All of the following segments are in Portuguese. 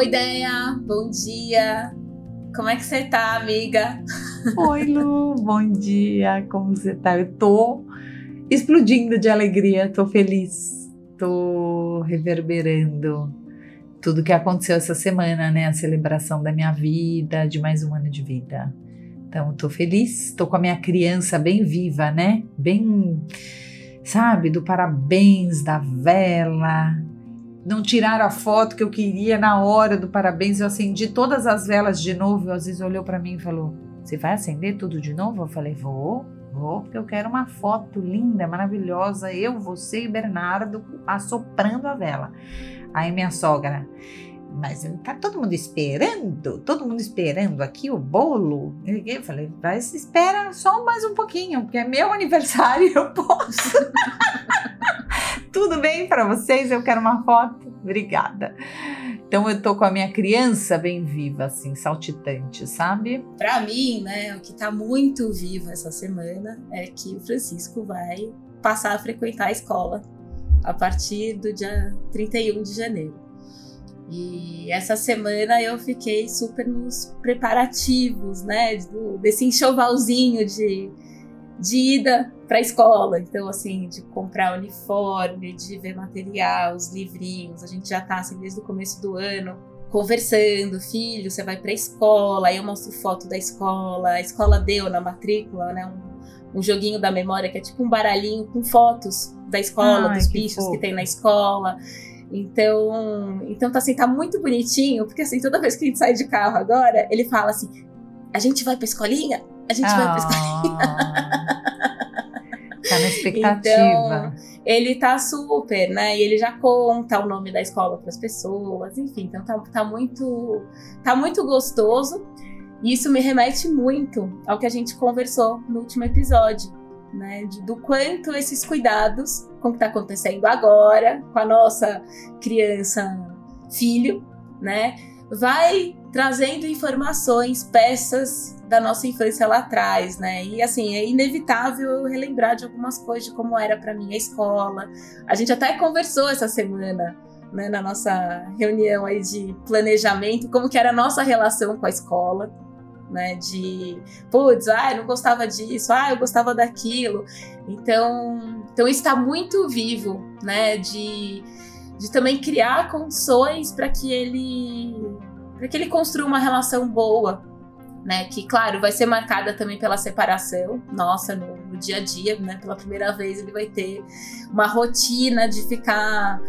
Oi, Deia, bom dia. Como é que você tá, amiga? Oi, Lu, bom dia. Como você tá? Eu tô explodindo de alegria, tô feliz, tô reverberando tudo que aconteceu essa semana, né? A celebração da minha vida, de mais um ano de vida. Então, tô feliz, tô com a minha criança bem viva, né? Bem, sabe, do parabéns, da vela. Não tiraram a foto que eu queria na hora do parabéns. Eu acendi todas as velas de novo. E o Aziz olhou para mim e falou: Você vai acender tudo de novo? Eu falei: Vou, vou, porque eu quero uma foto linda, maravilhosa. Eu, você e Bernardo assoprando a vela. Aí minha sogra, mas tá todo mundo esperando, todo mundo esperando aqui o bolo. Eu falei, mas espera só mais um pouquinho, porque é meu aniversário eu posso. Tudo bem para vocês? Eu quero uma foto. Obrigada. Então eu tô com a minha criança bem viva, assim, saltitante, sabe? Para mim, né, o que tá muito vivo essa semana é que o Francisco vai passar a frequentar a escola a partir do dia 31 de janeiro. E essa semana eu fiquei super nos preparativos, né, desse enxovalzinho de, de ida para a escola. Então, assim, de comprar uniforme, de ver material, os livrinhos. A gente já está assim, desde o começo do ano conversando, filho, você vai para a escola, aí eu mostro foto da escola, a escola deu na matrícula, né, um, um joguinho da memória que é tipo um baralhinho com fotos da escola, Ai, dos que bichos fofo. que tem na escola. Então, então tá assim, tá muito bonitinho, porque assim, toda vez que a gente sai de carro agora, ele fala assim: "A gente vai pra escolinha? A gente vai pra escolinha". Tá na expectativa. Então, ele tá super, né? E ele já conta o nome da escola para as pessoas, enfim, então tá, tá muito tá muito gostoso. E isso me remete muito ao que a gente conversou no último episódio, né? De, do quanto esses cuidados com o que está acontecendo agora, com a nossa criança, filho, né? Vai trazendo informações, peças da nossa infância lá atrás, né? E assim, é inevitável relembrar de algumas coisas de como era para mim a escola. A gente até conversou essa semana, né, na nossa reunião aí de planejamento, como que era a nossa relação com a escola né? De, putz, ah, eu não gostava disso, ah, eu gostava daquilo. Então, então está muito vivo, né? De, de também criar condições para que ele para que ele construa uma relação boa, né? Que, claro, vai ser marcada também pela separação, nossa, no, no dia a dia, né? Pela primeira vez ele vai ter uma rotina de ficar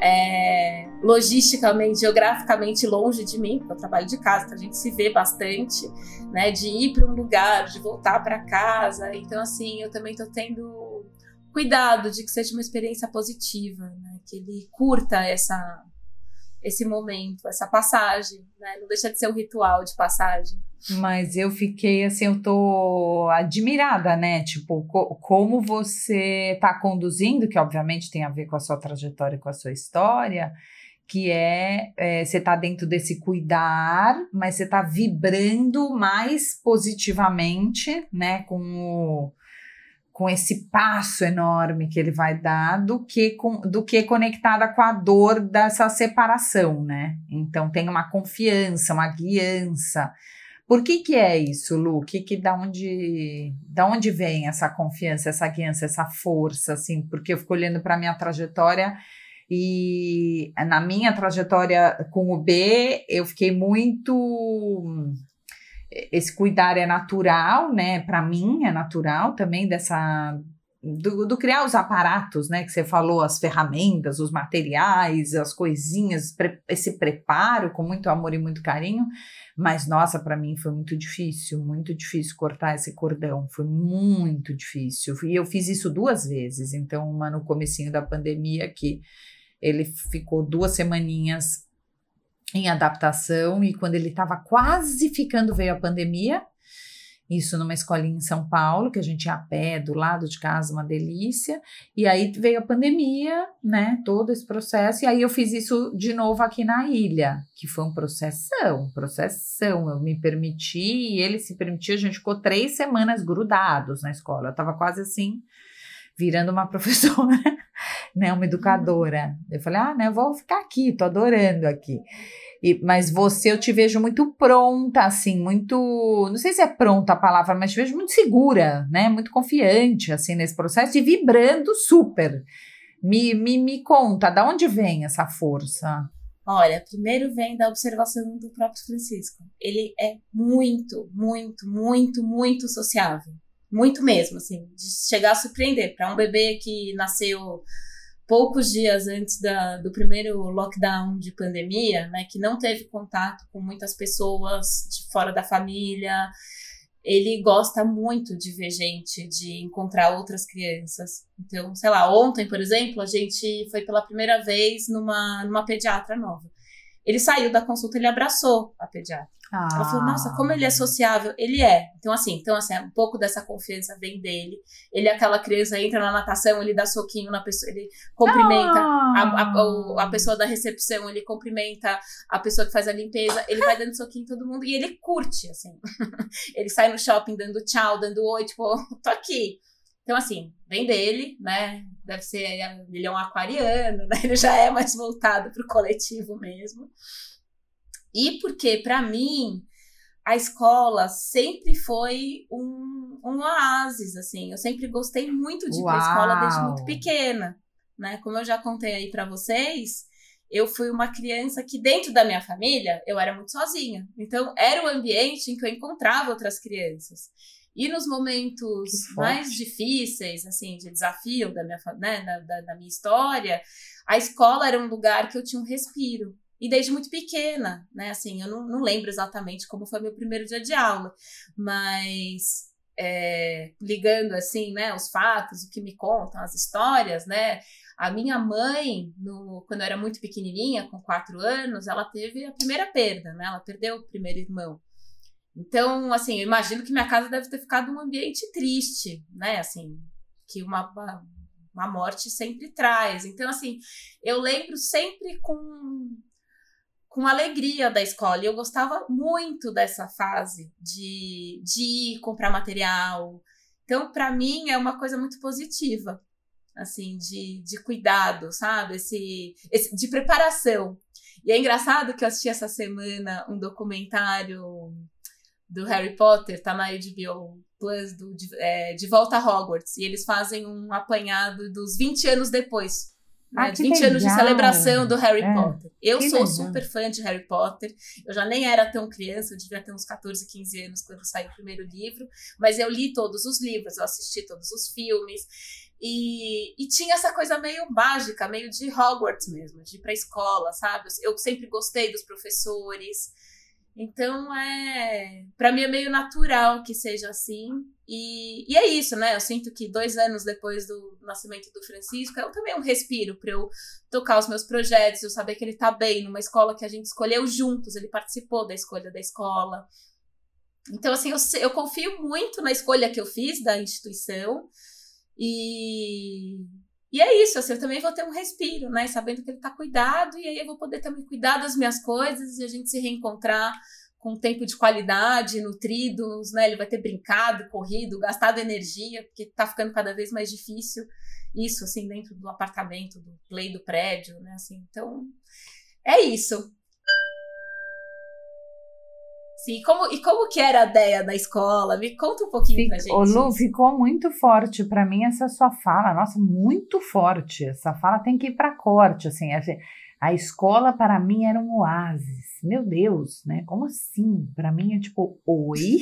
é, logisticamente, geograficamente longe de mim, porque eu trabalho de casa, então a gente se vê bastante, né? De ir para um lugar, de voltar para casa. Então, assim, eu também estou tendo cuidado de que seja uma experiência positiva, né? Que ele curta essa esse momento, essa passagem, né? Não deixa de ser um ritual de passagem. Mas eu fiquei assim, eu tô admirada, né? Tipo, co como você tá conduzindo, que obviamente tem a ver com a sua trajetória e com a sua história, que é, é você tá dentro desse cuidar, mas você tá vibrando mais positivamente, né? Com o com esse passo enorme que ele vai dar do que, com, do que conectada com a dor dessa separação, né? Então tem uma confiança, uma guiança. Por que que é isso, Lu? Que que da onde, da onde vem essa confiança, essa guiança, essa força, assim? Porque eu fico olhando para minha trajetória e na minha trajetória com o B, eu fiquei muito esse cuidar é natural, né? Para mim é natural também dessa do, do, criar os aparatos, né? Que você falou, as ferramentas, os materiais, as coisinhas, pre, esse preparo com muito amor e muito carinho. Mas nossa, para mim foi muito difícil, muito difícil cortar esse cordão, foi muito difícil. E eu fiz isso duas vezes. Então, uma no comecinho da pandemia que ele ficou duas semaninhas em adaptação e quando ele estava quase ficando veio a pandemia. Isso numa escolinha em São Paulo, que a gente ia a pé do lado de casa, uma delícia. E aí veio a pandemia, né? Todo esse processo. E aí eu fiz isso de novo aqui na ilha, que foi um processão, processão. Eu me permiti e ele se permitiu. A gente ficou três semanas grudados na escola. Eu tava quase assim, virando uma professora, né? Uma educadora. Eu falei, ah, né? Eu vou ficar aqui, tô adorando aqui. E, mas você, eu te vejo muito pronta, assim, muito. Não sei se é pronta a palavra, mas te vejo muito segura, né? Muito confiante, assim, nesse processo e vibrando super. Me, me, me conta, da onde vem essa força? Olha, primeiro vem da observação do próprio Francisco. Ele é muito, muito, muito, muito sociável. Muito mesmo, assim, de chegar a surpreender. Para um bebê que nasceu poucos dias antes da, do primeiro lockdown de pandemia, né, que não teve contato com muitas pessoas de fora da família, ele gosta muito de ver gente, de encontrar outras crianças. Então, sei lá, ontem, por exemplo, a gente foi pela primeira vez numa, numa pediatra nova. Ele saiu da consulta, ele abraçou a pediatra. Ah. Ela falou, nossa, como ele é sociável. Ele é. Então, assim, então, assim, um pouco dessa confiança vem dele. Ele é aquela criança, entra na natação, ele dá soquinho na pessoa, ele cumprimenta ah. a, a, a, pessoa da recepção, ele cumprimenta a pessoa que faz a limpeza, ele vai dando soquinho em todo mundo e ele curte, assim. ele sai no shopping dando tchau, dando oi, tipo, tô aqui. Então, assim, vem dele, né? Deve ser, ele é um aquariano, né? Ele já é mais voltado para o coletivo mesmo. E porque, para mim, a escola sempre foi um, um oásis, assim. Eu sempre gostei muito de ir para escola desde muito pequena, né? Como eu já contei aí para vocês, eu fui uma criança que dentro da minha família eu era muito sozinha. Então era o ambiente em que eu encontrava outras crianças. E nos momentos mais difíceis, assim, de desafio da minha, né, da, da, da minha história, a escola era um lugar que eu tinha um respiro. E desde muito pequena, né? Assim, eu não, não lembro exatamente como foi meu primeiro dia de aula, mas é, ligando assim, né, os fatos, o que me contam, as histórias, né? A minha mãe, no, quando eu era muito pequenininha, com quatro anos, ela teve a primeira perda, né? Ela perdeu o primeiro irmão. Então, assim, eu imagino que minha casa deve ter ficado um ambiente triste, né? Assim, que uma, uma morte sempre traz. Então, assim, eu lembro sempre com, com alegria da escola. E eu gostava muito dessa fase de, de ir comprar material. Então, para mim, é uma coisa muito positiva, assim, de, de cuidado, sabe? Esse, esse, de preparação. E é engraçado que eu assisti essa semana um documentário do Harry Potter, tá na HBO Plus, do, de, é, de Volta a Hogwarts. E eles fazem um apanhado dos 20 anos depois. Né, ah, 20 legal. anos de celebração do Harry é, Potter. Eu sou legal. super fã de Harry Potter. Eu já nem era tão criança, eu devia ter uns 14, 15 anos quando saiu o primeiro livro. Mas eu li todos os livros, eu assisti todos os filmes. E, e, tinha essa coisa meio mágica, meio de Hogwarts mesmo, de ir pra escola, sabe? Eu sempre gostei dos professores. Então, é, para mim é meio natural que seja assim. E, e é isso, né? Eu sinto que dois anos depois do nascimento do Francisco é também um respiro para eu tocar os meus projetos, eu saber que ele está bem numa escola que a gente escolheu juntos, ele participou da escolha da escola. Então, assim, eu, eu confio muito na escolha que eu fiz da instituição. E, e é isso, assim, eu também vou ter um respiro, né? Sabendo que ele está cuidado, e aí eu vou poder também cuidar das minhas coisas e a gente se reencontrar com tempo de qualidade, nutridos, né? Ele vai ter brincado, corrido, gastado energia, porque está ficando cada vez mais difícil isso, assim, dentro do apartamento, do play do prédio, né? Assim, então, é isso. Sim, como, e como que era a ideia da escola? Me conta um pouquinho Fic, pra gente. Ô Lu, ficou muito forte para mim essa sua fala. Nossa, muito forte. Essa fala tem que ir para corte, assim. A escola para mim era um oásis. Meu Deus, né? Como assim? Para mim é tipo, oi?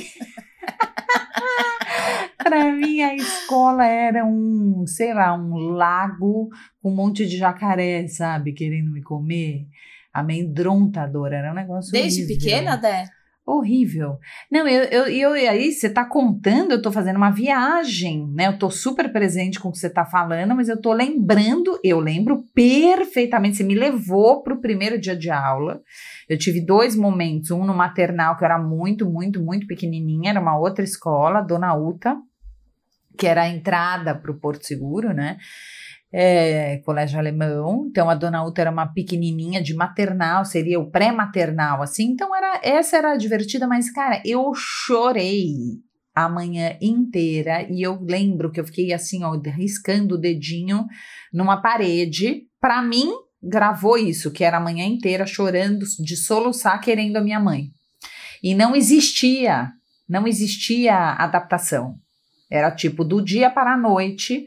para mim a escola era um, sei lá, um lago com um monte de jacaré, sabe, querendo me comer. Amedrontadora, era um negócio Desde horrível. pequena, Dé? Horrível. Não, eu, eu, eu aí você tá contando, eu tô fazendo uma viagem, né? Eu tô super presente com o que você tá falando, mas eu tô lembrando, eu lembro perfeitamente, você me levou pro primeiro dia de aula. Eu tive dois momentos, um no maternal, que eu era muito, muito, muito pequenininha, era uma outra escola, Dona Uta, que era a entrada pro Porto Seguro, né? É, colégio alemão, então a dona Uta era uma pequenininha de maternal, seria o pré-maternal, assim, então era essa era divertida, mas cara, eu chorei a manhã inteira e eu lembro que eu fiquei assim, ó, riscando o dedinho numa parede, para mim gravou isso, que era a manhã inteira chorando, de soluçar, querendo a minha mãe. E não existia, não existia adaptação. Era tipo do dia para a noite,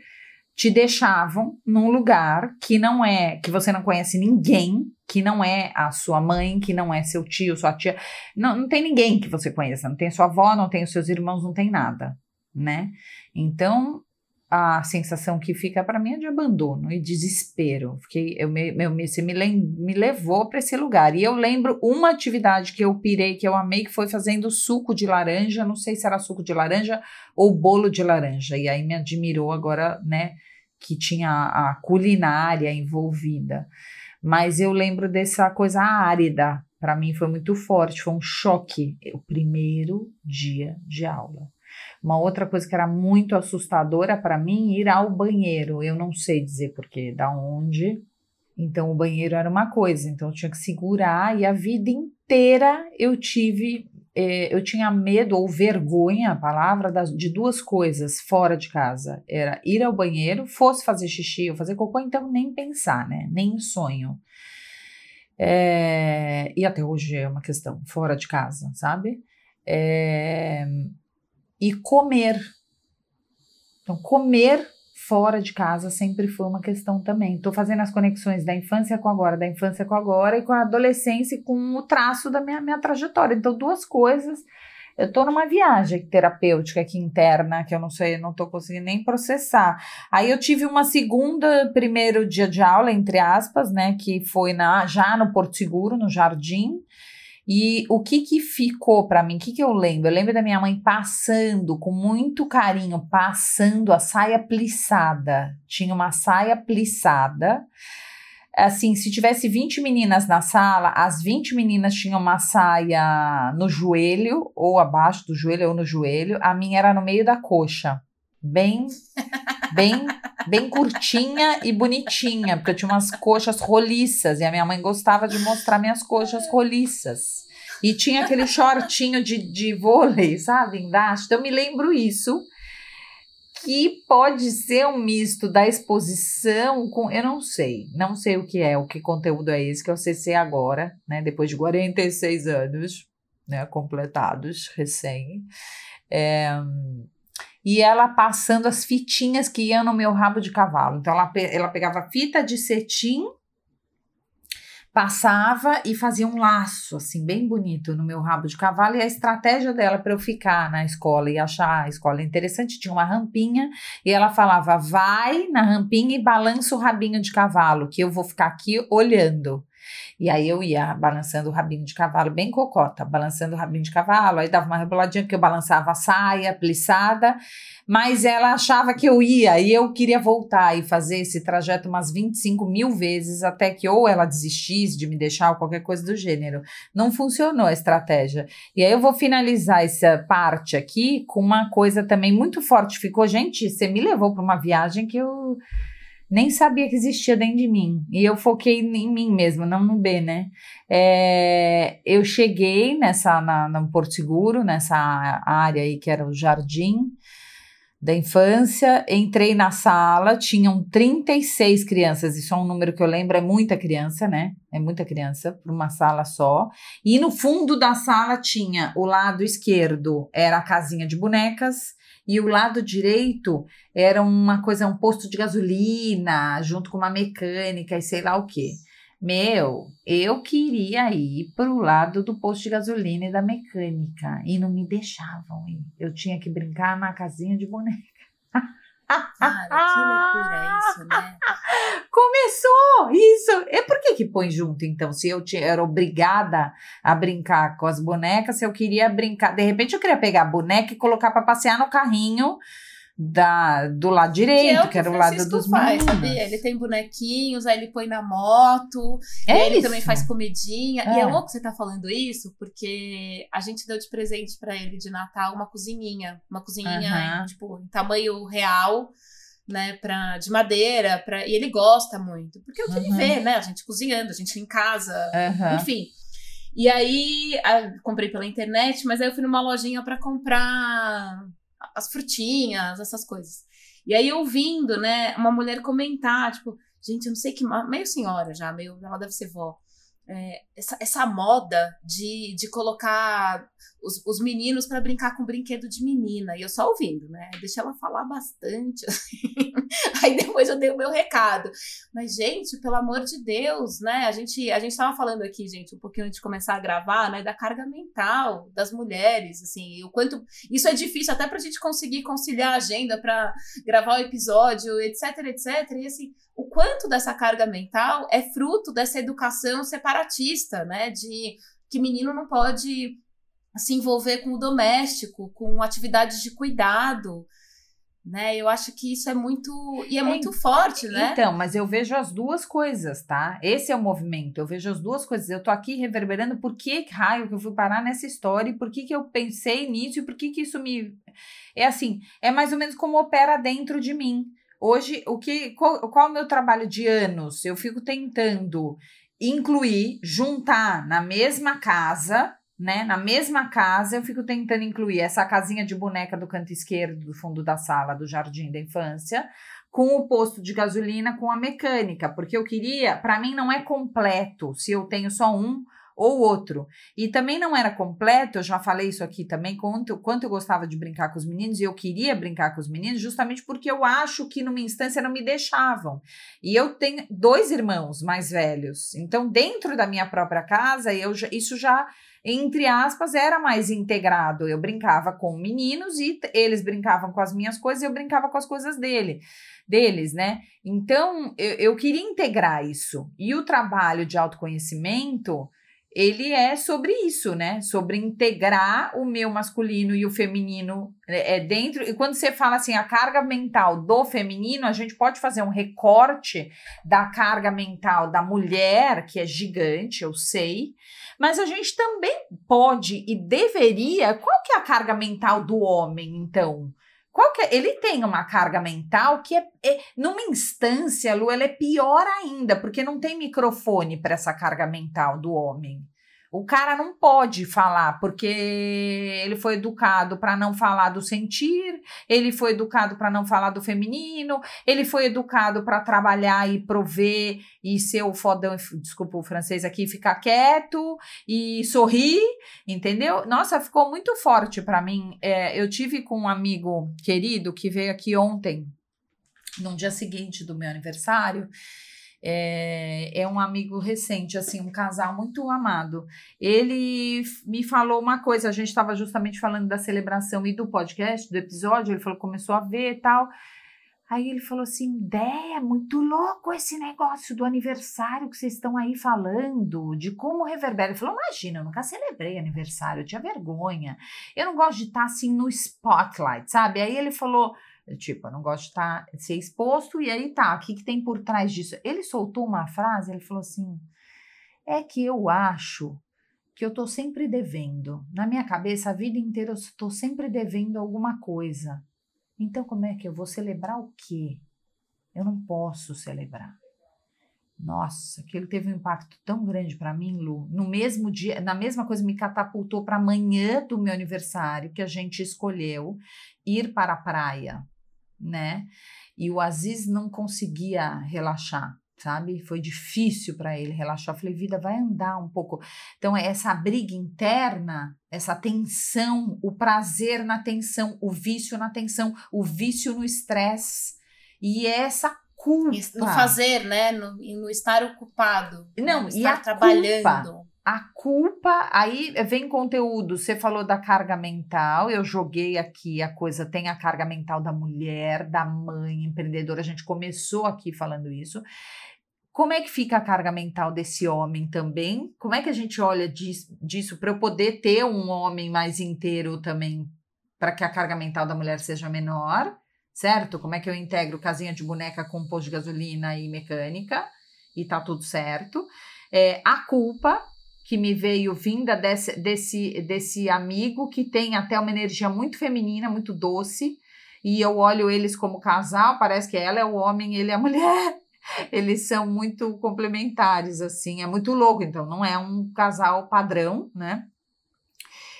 te deixavam num lugar que não é, que você não conhece ninguém, que não é a sua mãe, que não é seu tio, sua tia, não, não tem ninguém que você conheça, não tem sua avó, não tem os seus irmãos, não tem nada, né? Então, a sensação que fica para mim é de abandono e desespero. Fiquei, eu me, eu me, você me, me levou para esse lugar. E eu lembro uma atividade que eu pirei, que eu amei, que foi fazendo suco de laranja. Não sei se era suco de laranja ou bolo de laranja. E aí me admirou agora, né? Que tinha a culinária envolvida. Mas eu lembro dessa coisa árida, para mim foi muito forte, foi um choque o primeiro dia de aula. Uma outra coisa que era muito assustadora para mim ir ao banheiro. Eu não sei dizer porquê, da onde. Então o banheiro era uma coisa, então eu tinha que segurar e a vida inteira eu tive é, eu tinha medo ou vergonha, a palavra, das, de duas coisas fora de casa. Era ir ao banheiro, fosse fazer xixi ou fazer cocô, então nem pensar, né? Nem sonho. É, e até hoje é uma questão, fora de casa, sabe? É, e comer. Então, comer fora de casa sempre foi uma questão também. Estou fazendo as conexões da infância com agora, da infância com agora e com a adolescência e com o traço da minha, minha trajetória. Então, duas coisas. Eu estou numa viagem terapêutica aqui interna, que eu não sei, não estou conseguindo nem processar. Aí eu tive uma segunda, primeiro dia de aula, entre aspas, né? Que foi na, já no Porto Seguro, no Jardim. E o que que ficou para mim? O que que eu lembro? Eu lembro da minha mãe passando com muito carinho, passando a saia plissada. Tinha uma saia plissada. Assim, se tivesse 20 meninas na sala, as 20 meninas tinham uma saia no joelho, ou abaixo do joelho, ou no joelho. A minha era no meio da coxa. Bem, bem, bem curtinha e bonitinha, porque eu tinha umas coxas roliças e a minha mãe gostava de mostrar minhas coxas roliças. E tinha aquele shortinho de, de vôlei, sabe, embaixo. Então, eu me lembro isso, que pode ser um misto da exposição com. Eu não sei, não sei o que é, o que conteúdo é esse, que o CC agora, né, depois de 46 anos, né, completados, recém. É, e ela passando as fitinhas que iam no meu rabo de cavalo. Então ela, ela pegava fita de cetim, passava e fazia um laço assim bem bonito no meu rabo de cavalo e a estratégia dela para eu ficar na escola e achar a escola interessante tinha uma rampinha e ela falava vai na rampinha e balança o rabinho de cavalo que eu vou ficar aqui olhando e aí eu ia balançando o rabinho de cavalo, bem cocota, balançando o rabinho de cavalo, aí dava uma reboladinha porque eu balançava a saia plissada, mas ela achava que eu ia e eu queria voltar e fazer esse trajeto umas 25 mil vezes até que ou ela desistisse de me deixar ou qualquer coisa do gênero. Não funcionou a estratégia. E aí eu vou finalizar essa parte aqui com uma coisa também muito forte. Ficou, gente, você me levou para uma viagem que eu nem sabia que existia dentro de mim. E eu foquei em mim mesma, não no B, né? É, eu cheguei nessa, na, no Porto Seguro, nessa área aí que era o jardim da infância, entrei na sala, tinham 36 crianças, isso é um número que eu lembro, é muita criança, né? É muita criança para uma sala só. E no fundo da sala tinha o lado esquerdo, era a casinha de bonecas, e o lado direito era uma coisa, um posto de gasolina, junto com uma mecânica e sei lá o quê. Meu, eu queria ir para o lado do posto de gasolina e da mecânica e não me deixavam ir. Eu tinha que brincar na casinha de boneca. Cara, que loucura é isso, né? Começou isso. E por que que põe junto, então? Se eu era obrigada a brincar com as bonecas, se eu queria brincar... De repente eu queria pegar a boneca e colocar para passear no carrinho da, do lado direito, que, é que, que era o lado dos faz, sabia? Ele tem bonequinhos, aí ele põe na moto, é ele também faz comidinha. É. E é louco você tá falando isso, porque a gente deu de presente para ele de Natal uma cozinhinha, uma cozinhinha, tipo, em tamanho real, né, pra, de madeira, pra, e ele gosta muito, porque é o que ele vê, né, a gente cozinhando, a gente em casa, enfim. E aí, comprei pela internet, mas aí eu fui numa lojinha para comprar as frutinhas, essas coisas. E aí ouvindo, né, uma mulher comentar, tipo, gente, eu não sei que, meio senhora já, meio, ela deve ser vó é, essa, essa moda de, de colocar os, os meninos para brincar com brinquedo de menina. E eu só ouvindo, né? Deixa ela falar bastante. Assim. Aí depois eu dei o meu recado. Mas, gente, pelo amor de Deus, né? A gente, a gente tava falando aqui, gente, um pouquinho antes de começar a gravar, né? Da carga mental das mulheres, assim, o quanto. Isso é difícil até pra gente conseguir conciliar a agenda para gravar o episódio, etc, etc. E assim, o quanto dessa carga mental é fruto dessa educação separatista, né? De que menino não pode se envolver com o doméstico, com atividades de cuidado, né? Eu acho que isso é muito e é, é muito forte, né? Então, mas eu vejo as duas coisas, tá? Esse é o movimento. Eu vejo as duas coisas. Eu tô aqui reverberando por que raio que eu fui parar nessa história e por que que eu pensei nisso e por que que isso me é assim, é mais ou menos como opera dentro de mim. Hoje, o que qual, qual é o meu trabalho de anos? Eu fico tentando incluir, juntar na mesma casa, né? Na mesma casa, eu fico tentando incluir essa casinha de boneca do canto esquerdo do fundo da sala do jardim da infância, com o posto de gasolina com a mecânica, porque eu queria, para mim não é completo se eu tenho só um ou outro. E também não era completo, eu já falei isso aqui também, quanto, quanto eu gostava de brincar com os meninos, e eu queria brincar com os meninos, justamente porque eu acho que numa instância não me deixavam. E eu tenho dois irmãos mais velhos, então dentro da minha própria casa, eu isso já entre aspas, era mais integrado. Eu brincava com meninos e eles brincavam com as minhas coisas e eu brincava com as coisas dele, deles, né? Então, eu, eu queria integrar isso. E o trabalho de autoconhecimento, ele é sobre isso, né? Sobre integrar o meu masculino e o feminino é, é, dentro. E quando você fala assim, a carga mental do feminino, a gente pode fazer um recorte da carga mental da mulher, que é gigante, eu sei. Mas a gente também pode e deveria. Qual que é a carga mental do homem, então? Qual que é? Ele tem uma carga mental que é, é, numa instância, Lu, ela é pior ainda, porque não tem microfone para essa carga mental do homem. O cara não pode falar porque ele foi educado para não falar do sentir, ele foi educado para não falar do feminino, ele foi educado para trabalhar e prover e ser o fodão, desculpa o francês aqui, ficar quieto e sorrir, entendeu? Nossa, ficou muito forte para mim. É, eu tive com um amigo querido que veio aqui ontem, no dia seguinte do meu aniversário é, é um amigo recente, assim, um casal muito amado. Ele me falou uma coisa, a gente estava justamente falando da celebração e do podcast, do episódio, ele falou começou a ver e tal. Aí ele falou assim: ideia, muito louco esse negócio do aniversário que vocês estão aí falando, de como reverbera. Ele falou: imagina, eu nunca celebrei aniversário, eu tinha vergonha. Eu não gosto de estar assim no spotlight, sabe? Aí ele falou: Tipo, eu não gosto de tá, ser exposto, e aí tá, o que, que tem por trás disso? Ele soltou uma frase, ele falou assim: é que eu acho que eu tô sempre devendo. Na minha cabeça, a vida inteira eu estou sempre devendo alguma coisa. Então, como é que eu vou celebrar o quê? Eu não posso celebrar. Nossa, aquilo teve um impacto tão grande para mim, Lu. No mesmo dia, na mesma coisa, me catapultou para amanhã do meu aniversário, que a gente escolheu ir para a praia né? E o Aziz não conseguia relaxar, sabe? Foi difícil para ele relaxar. Eu falei, vida, vai andar um pouco. Então, é essa briga interna, essa tensão, o prazer na tensão, o vício na tensão, o vício no estresse. E essa culpa. No fazer, né? No, no estar ocupado. Não, no e a trabalhando. Culpa a culpa, aí vem conteúdo. Você falou da carga mental, eu joguei aqui a coisa, tem a carga mental da mulher, da mãe empreendedora, a gente começou aqui falando isso. Como é que fica a carga mental desse homem também? Como é que a gente olha disso, para eu poder ter um homem mais inteiro também, para que a carga mental da mulher seja menor, certo? Como é que eu integro casinha de boneca com posto de gasolina e mecânica e tá tudo certo? É, a culpa, que me veio vinda desse, desse, desse amigo que tem até uma energia muito feminina, muito doce, e eu olho eles como casal, parece que ela é o homem, ele é a mulher. Eles são muito complementares, assim, é muito louco, então não é um casal padrão, né?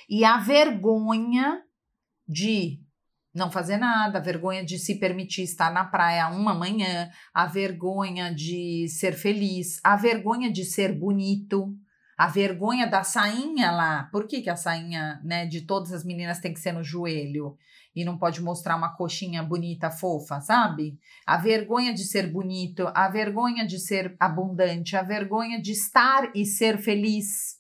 E a vergonha de não fazer nada, a vergonha de se permitir estar na praia uma manhã, a vergonha de ser feliz, a vergonha de ser bonito, a vergonha da sainha lá. Por que, que a sainha né, de todas as meninas tem que ser no joelho e não pode mostrar uma coxinha bonita, fofa, sabe? A vergonha de ser bonito, a vergonha de ser abundante, a vergonha de estar e ser feliz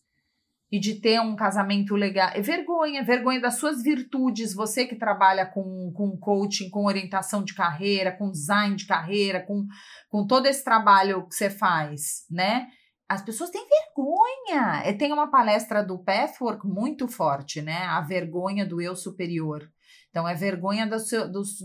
e de ter um casamento legal. É vergonha, vergonha das suas virtudes. Você que trabalha com, com coaching, com orientação de carreira, com design de carreira, com, com todo esse trabalho que você faz, né? As pessoas têm vergonha. É, tem uma palestra do Pathwork muito forte, né? A vergonha do eu superior. Então, é vergonha das,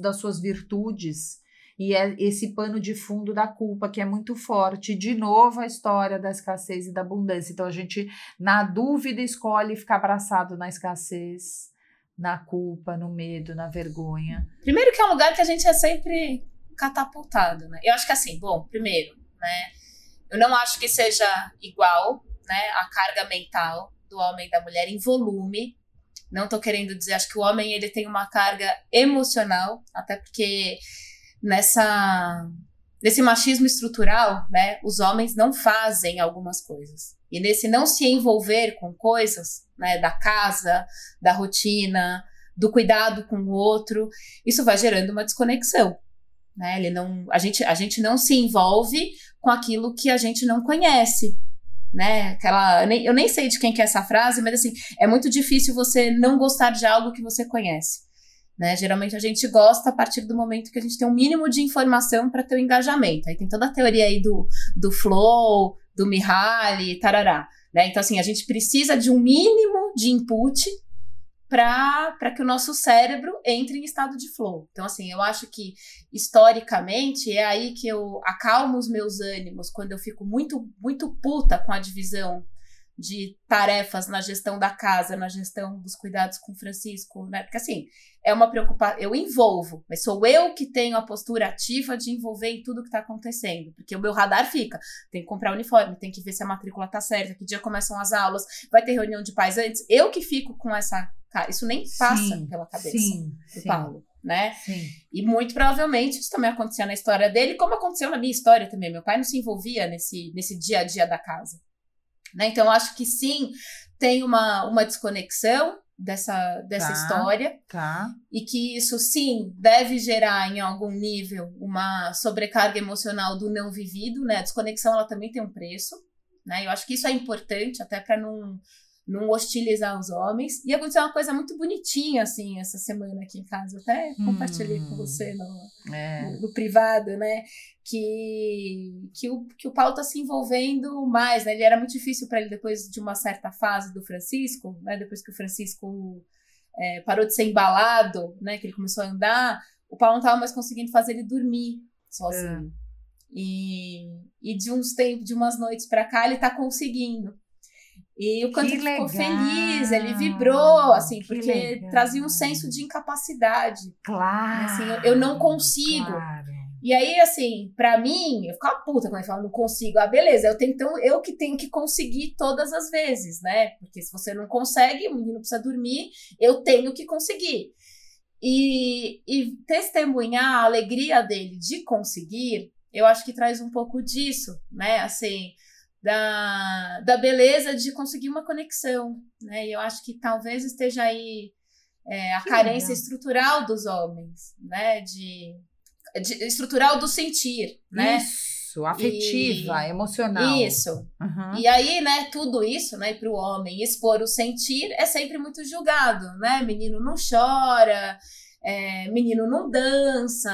das suas virtudes e é esse pano de fundo da culpa que é muito forte. De novo, a história da escassez e da abundância. Então, a gente, na dúvida, escolhe ficar abraçado na escassez, na culpa, no medo, na vergonha. Primeiro, que é um lugar que a gente é sempre catapultado, né? Eu acho que assim, bom, primeiro, né? Eu não acho que seja igual, né? A carga mental do homem e da mulher em volume. Não tô querendo dizer, acho que o homem ele tem uma carga emocional, até porque nessa nesse machismo estrutural, né, os homens não fazem algumas coisas. E nesse não se envolver com coisas, né, da casa, da rotina, do cuidado com o outro, isso vai gerando uma desconexão, né? Ele não, a gente, a gente não se envolve com aquilo que a gente não conhece, né? Aquela, eu nem, sei de quem que é essa frase, mas assim, é muito difícil você não gostar de algo que você conhece. Né? Geralmente a gente gosta a partir do momento que a gente tem um mínimo de informação para ter o engajamento. Aí tem toda a teoria aí do, do flow, do Mihaly, tarará. Né? Então, assim, a gente precisa de um mínimo de input para que o nosso cérebro entre em estado de flow. Então, assim, eu acho que historicamente é aí que eu acalmo os meus ânimos quando eu fico muito, muito puta com a divisão de tarefas na gestão da casa, na gestão dos cuidados com o Francisco, né? Porque assim, é uma preocupação, eu envolvo, mas sou eu que tenho a postura ativa de envolver em tudo que está acontecendo, porque o meu radar fica, tem que comprar uniforme, tem que ver se a matrícula tá certa, que dia começam as aulas, vai ter reunião de pais antes, eu que fico com essa, isso nem passa sim, pela cabeça sim, do sim. Paulo. Né? Sim. E muito provavelmente isso também acontecia na história dele, como aconteceu na minha história também. Meu pai não se envolvia nesse, nesse dia a dia da casa. Né? Então, acho que sim, tem uma, uma desconexão dessa, dessa tá, história. Tá. E que isso, sim, deve gerar em algum nível uma sobrecarga emocional do não vivido. Né? A desconexão ela também tem um preço. Né? Eu acho que isso é importante, até para não não hostilizar os homens. E aconteceu uma coisa muito bonitinha, assim, essa semana aqui em casa. Eu até compartilhei hum, com você no, é. no, no, privado, né? Que, que, o, que o Paulo tá se envolvendo mais, né? Ele era muito difícil para ele depois de uma certa fase do Francisco, né? Depois que o Francisco é, parou de ser embalado, né? Que ele começou a andar, o Paulo não tava mais conseguindo fazer ele dormir sozinho. É. E, e de uns tempos, de umas noites para cá, ele tá conseguindo. E o quanto ele ficou feliz, ele vibrou, assim, que porque legal. trazia um senso de incapacidade. Claro. Assim, eu, eu não consigo. Claro. E aí, assim, para mim, eu ficava puta quando ele fala, não consigo. Ah, beleza, eu tenho, então eu que tenho que conseguir todas as vezes, né? Porque se você não consegue, o menino precisa dormir, eu tenho que conseguir. E, e testemunhar a alegria dele de conseguir, eu acho que traz um pouco disso, né? Assim, da, da beleza de conseguir uma conexão, né? E eu acho que talvez esteja aí é, a que carência legal. estrutural dos homens, né? De, de, estrutural do sentir, né? Isso, afetiva, e, emocional. Isso. Uhum. E aí, né, tudo isso, né, para o homem expor o sentir é sempre muito julgado, né? Menino não chora, é, menino não dança,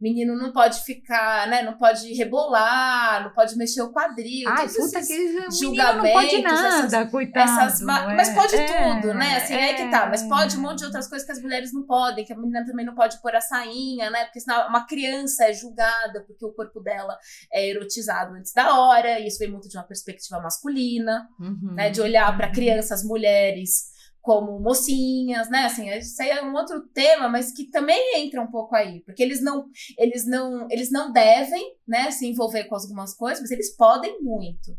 menino não pode ficar, né? Não pode rebolar, não pode mexer o quadril. Ai, puta que julgamento. Não pode nada, essas, coitado. Essas, é, mas pode é, tudo, né? Assim, é, é que tá. Mas pode um monte de outras coisas que as mulheres não podem, que a menina também não pode pôr a sainha, né? Porque senão uma criança é julgada porque o corpo dela é erotizado antes da hora. E isso vem muito de uma perspectiva masculina, uhum, né? De olhar para uhum. crianças, mulheres como mocinhas, né? Assim, isso aí é um outro tema, mas que também entra um pouco aí, porque eles não, eles não, eles não devem, né, se envolver com algumas coisas, mas eles podem muito.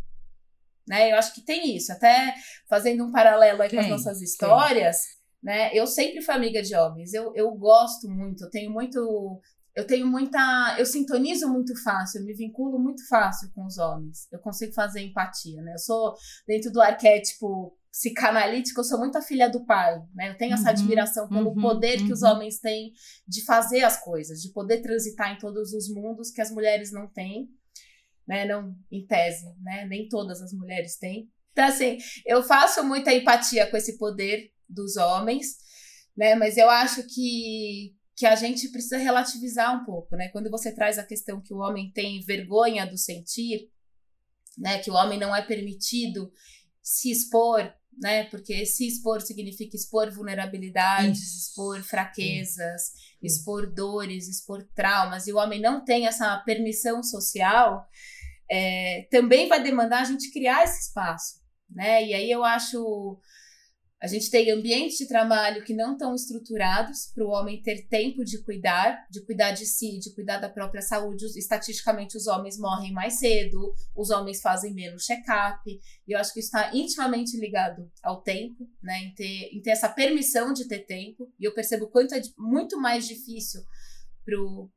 Né? Eu acho que tem isso, até fazendo um paralelo aí com as nossas histórias, né? Eu sempre fui amiga de homens. Eu, eu gosto muito, eu tenho muito eu tenho muita. Eu sintonizo muito fácil, eu me vinculo muito fácil com os homens. Eu consigo fazer empatia, né? Eu sou, dentro do arquétipo psicanalítico, eu sou muito a filha do pai, né? Eu tenho essa uhum, admiração pelo uhum, poder uhum. que os uhum. homens têm de fazer as coisas, de poder transitar em todos os mundos que as mulheres não têm, né? Não, em tese, né? Nem todas as mulheres têm. Então, assim, eu faço muita empatia com esse poder dos homens, né? Mas eu acho que que a gente precisa relativizar um pouco, né? Quando você traz a questão que o homem tem vergonha do sentir, né? Que o homem não é permitido se expor, né? Porque se expor significa expor vulnerabilidades, Isso. expor fraquezas, Isso. expor dores, expor traumas, e o homem não tem essa permissão social, é, também vai demandar a gente criar esse espaço, né? E aí eu acho a gente tem ambientes de trabalho que não estão estruturados para o homem ter tempo de cuidar, de cuidar de si, de cuidar da própria saúde. Estatisticamente, os homens morrem mais cedo, os homens fazem menos check-up. E eu acho que isso está intimamente ligado ao tempo, né? Em ter, em ter essa permissão de ter tempo. E eu percebo quanto é muito mais difícil para o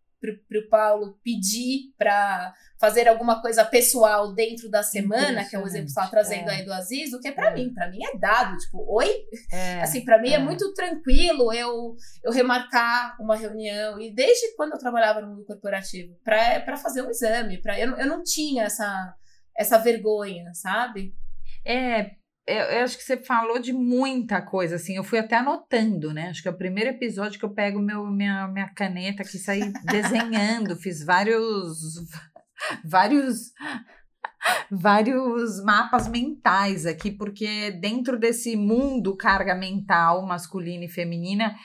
para o Paulo pedir para fazer alguma coisa pessoal dentro da semana, que é o exemplo que você estava trazendo é. aí do Aziz, do que para é. mim. Para mim é dado, tipo, oi? É. Assim, para mim é. é. muito tranquilo eu, eu remarcar uma reunião. E desde quando eu trabalhava no mundo corporativo, para fazer um exame, pra, eu, eu não tinha essa, essa vergonha, sabe? É, eu, eu, acho que você falou de muita coisa, assim, eu fui até anotando, né? Acho que é o primeiro episódio que eu pego meu, minha, minha caneta aqui, saí desenhando, fiz vários, vários, vários mapas mentais aqui, porque dentro desse mundo carga mental masculina e feminina,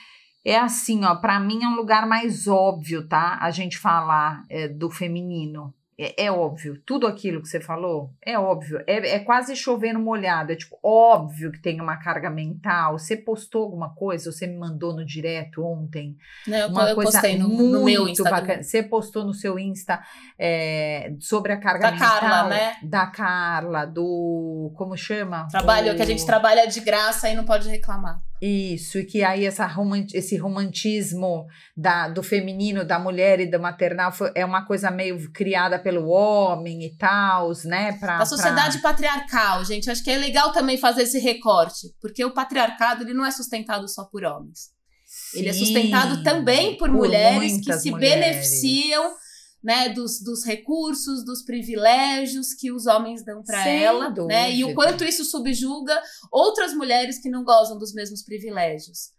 é assim, ó, para mim é um lugar mais óbvio, tá? A gente falar é, do feminino, é, é, óbvio, tudo aquilo que você falou é óbvio, é, é quase chover no molhado, é tipo óbvio que tem uma carga mental. Você postou alguma coisa, você me mandou no direto ontem? Não, eu, uma eu coisa postei no, muito no meu Instagram. Bacana. Você postou no seu Insta é, sobre a carga da mental. Da Carla, né? Da Carla, do. Como chama? Trabalho o... que a gente trabalha de graça e não pode reclamar. Isso, e que aí essa esse romantismo da, do feminino, da mulher e do maternal foi, é uma coisa meio criada pelo homem e tal, né? Pra, a sociedade pra... patriarcal, gente. Acho que é legal também fazer esse recorte, porque o patriarcado ele não é sustentado só por homens. Sim, ele é sustentado também por, por mulheres que se mulheres. beneficiam né, dos, dos recursos, dos privilégios que os homens dão para ela, né, e o quanto isso subjuga outras mulheres que não gozam dos mesmos privilégios.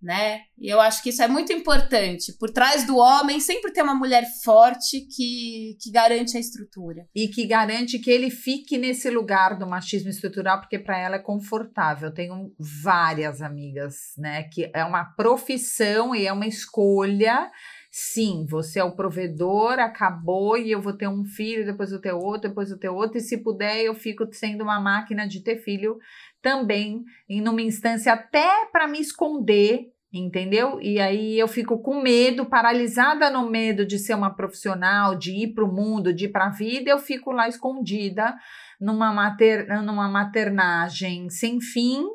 Né? E eu acho que isso é muito importante. Por trás do homem sempre tem uma mulher forte que, que garante a estrutura. E que garante que ele fique nesse lugar do machismo estrutural, porque para ela é confortável. Eu tenho várias amigas, né? Que é uma profissão e é uma escolha Sim, você é o provedor, acabou e eu vou ter um filho, depois eu ter outro, depois eu ter outro, e se puder, eu fico sendo uma máquina de ter filho também, em uma instância até para me esconder, entendeu? E aí eu fico com medo, paralisada no medo de ser uma profissional, de ir para o mundo, de ir para a vida, eu fico lá escondida numa, mater, numa maternagem sem fim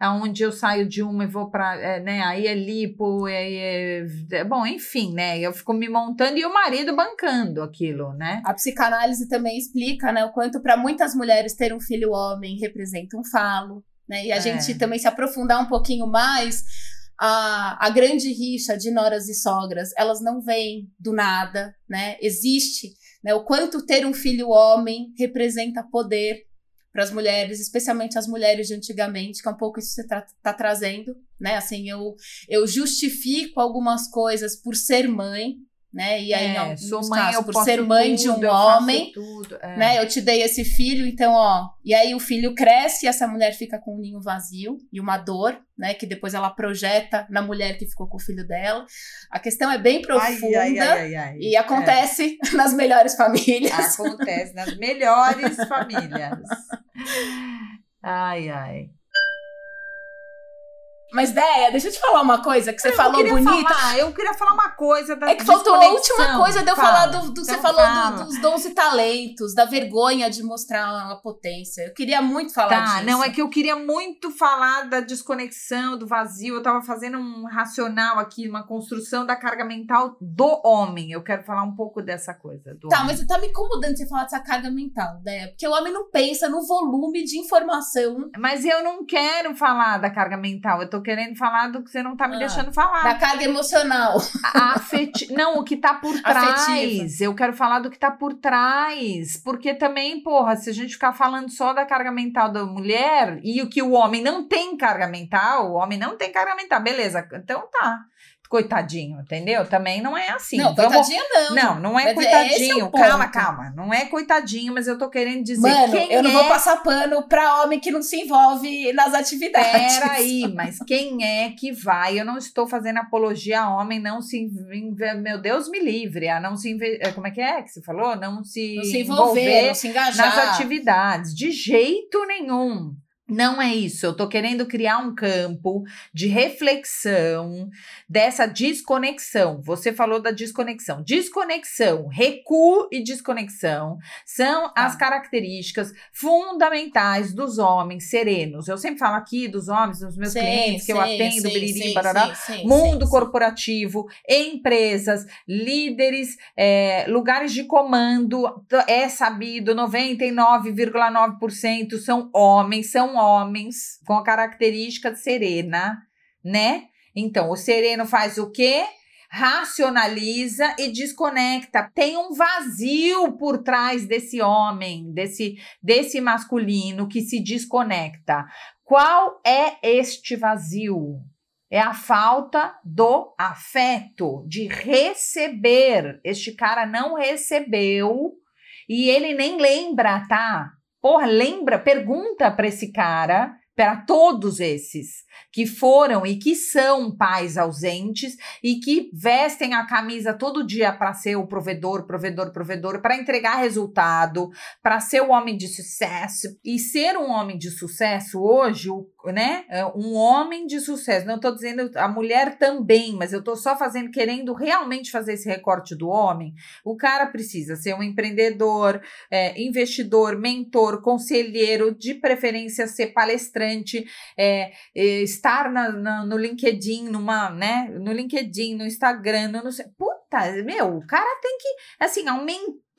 aonde eu saio de uma e vou para, é, né, aí é lipo, é, é, é, bom, enfim, né, eu fico me montando e o marido bancando aquilo, né? A psicanálise também explica, né, o quanto para muitas mulheres ter um filho homem representa um falo, né, e a é. gente também se aprofundar um pouquinho mais, a, a grande rixa de noras e sogras, elas não vêm do nada, né, existe, né, o quanto ter um filho homem representa poder, para as mulheres, especialmente as mulheres de antigamente, que é um pouco isso que você está tá trazendo, né? Assim, eu, eu justifico algumas coisas por ser mãe, né? E aí, é, alguns mãe, casos, por ser mãe tudo, de um homem, tudo, é. né? Eu te dei esse filho, então, ó. E aí o filho cresce e essa mulher fica com um ninho vazio e uma dor, né? Que depois ela projeta na mulher que ficou com o filho dela. A questão é bem profunda ai, ai, ai, e acontece é. nas melhores famílias. Acontece nas melhores famílias. Ai, ai. Mas, Déia, deixa eu te falar uma coisa que você eu falou bonita. Falar, eu queria falar uma coisa da É que faltou a última coisa de eu fala. falar do, do então você falou do, dos dons e talentos, da vergonha de mostrar a potência. Eu queria muito falar tá, disso. Não, é que eu queria muito falar da desconexão, do vazio. Eu tava fazendo um racional aqui, uma construção da carga mental do homem. Eu quero falar um pouco dessa coisa. tá, homem. mas tá me incomodando você falar dessa carga mental, né? Porque o homem não pensa no volume de informação. Mas eu não quero falar da carga mental. Eu tô querendo falar do que você não tá me ah, deixando falar. Da carga emocional. Afeti... Não, o que tá por trás. Afetiva. Eu quero falar do que tá por trás. Porque também, porra, se a gente ficar falando só da carga mental da mulher e o que o homem não tem carga mental, o homem não tem carga mental, beleza. Então tá coitadinho, entendeu? Também não é assim. Não, Vamos... coitadinho não. Não, não é mas coitadinho. É calma, calma. Não é coitadinho, mas eu tô querendo dizer Mano, quem eu não é... vou passar pano pra homem que não se envolve nas atividades. Peraí, mas quem é que vai? Eu não estou fazendo apologia a homem não se... Meu Deus me livre, a não se... É, como é que é que você falou? Não se, não se envolver, envolver não se engajar. nas atividades. De jeito nenhum. Não é isso. Eu tô querendo criar um campo de reflexão dessa desconexão. Você falou da desconexão. Desconexão, recuo e desconexão são tá. as características fundamentais dos homens serenos. Eu sempre falo aqui dos homens, dos meus sim, clientes que sim, eu atendo, sim, biriri, barará, mundo corporativo, empresas, líderes, é, lugares de comando. É sabido, 99,9% são homens, são homens com a característica serena, né? Então, o sereno faz o quê? racionaliza e desconecta. Tem um vazio por trás desse homem, desse desse masculino que se desconecta. Qual é este vazio? É a falta do afeto, de receber. Este cara não recebeu e ele nem lembra, tá? Porra, lembra, pergunta para esse cara, para todos esses que foram e que são pais ausentes e que vestem a camisa todo dia para ser o provedor, provedor, provedor, para entregar resultado, para ser o homem de sucesso. E ser um homem de sucesso hoje, né? É um homem de sucesso. Não estou dizendo a mulher também, mas eu estou só fazendo, querendo realmente fazer esse recorte do homem. O cara precisa ser um empreendedor, é, investidor, mentor, conselheiro, de preferência ser palestrante, é, é estar na, na, no LinkedIn, numa, né? No LinkedIn, no Instagram, no, no puta, meu, o cara tem que, assim,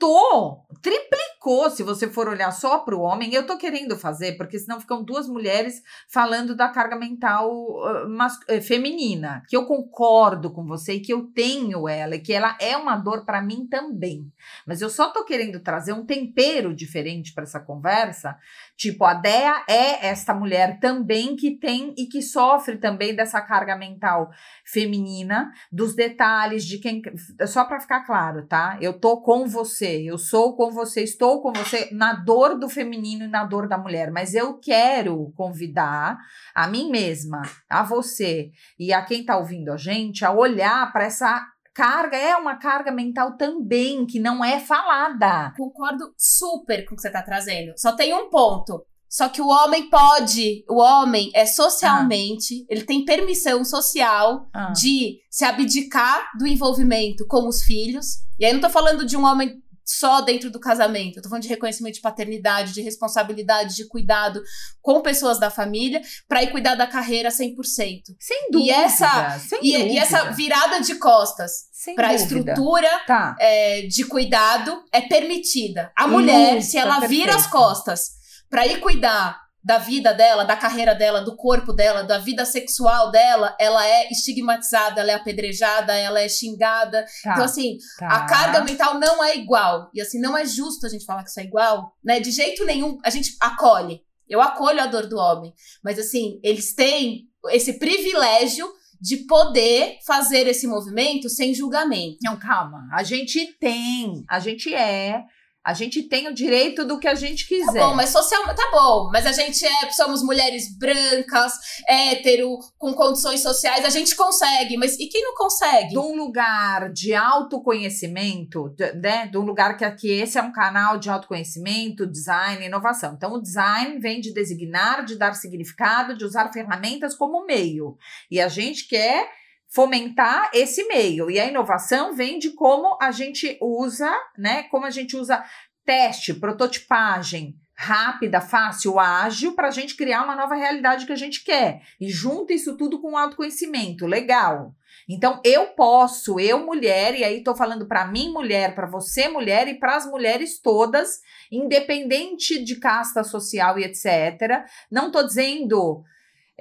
aumentou, triplicou, se você for olhar só para o homem. Eu tô querendo fazer, porque senão ficam duas mulheres falando da carga mental uh, mas, uh, feminina, que eu concordo com você e que eu tenho ela, e que ela é uma dor para mim também. Mas eu só tô querendo trazer um tempero diferente para essa conversa, Tipo, a Dea é esta mulher também que tem e que sofre também dessa carga mental feminina, dos detalhes de quem. Só para ficar claro, tá? Eu tô com você, eu sou com você, estou com você na dor do feminino e na dor da mulher, mas eu quero convidar a mim mesma, a você e a quem tá ouvindo a gente a olhar para essa carga é uma carga mental também, que não é falada. Concordo super com o que você está trazendo. Só tem um ponto. Só que o homem pode, o homem é socialmente, ah. ele tem permissão social ah. de se abdicar do envolvimento com os filhos. E aí não tô falando de um homem só dentro do casamento. Eu tô falando de reconhecimento de paternidade, de responsabilidade, de cuidado com pessoas da família, para ir cuidar da carreira 100%. Sem dúvida. E essa, sem e, dúvida. e essa virada de costas para a estrutura tá. é, de cuidado é permitida. A mulher, se ela vira as costas para ir cuidar da vida dela, da carreira dela, do corpo dela, da vida sexual dela, ela é estigmatizada, ela é apedrejada, ela é xingada. Tá, então, assim, tá. a carga mental não é igual. E, assim, não é justo a gente falar que isso é igual, né? De jeito nenhum, a gente acolhe. Eu acolho a dor do homem. Mas, assim, eles têm esse privilégio de poder fazer esse movimento sem julgamento. Não, calma. A gente tem, a gente é A gente tem o direito do que a gente Tá quiser. bom, mas social. Tá bom, mas a gente é. Somos mulheres brancas, hétero, com condições sociais, a gente consegue, mas e quem não consegue? de um lugar de autoconhecimento, né? De um lugar que aqui esse é um canal de autoconhecimento, design, inovação. Então, o design vem de designar, de dar significado, de usar ferramentas como meio. E a gente quer fomentar esse meio. E a inovação vem de como a gente usa, né? Como a gente usa teste, prototipagem rápida, fácil, ágil para a gente criar uma nova realidade que a gente quer. E junta isso tudo com autoconhecimento, legal. Então eu posso, eu mulher, e aí estou falando para mim mulher, para você mulher e para as mulheres todas, independente de casta social e etc. Não estou dizendo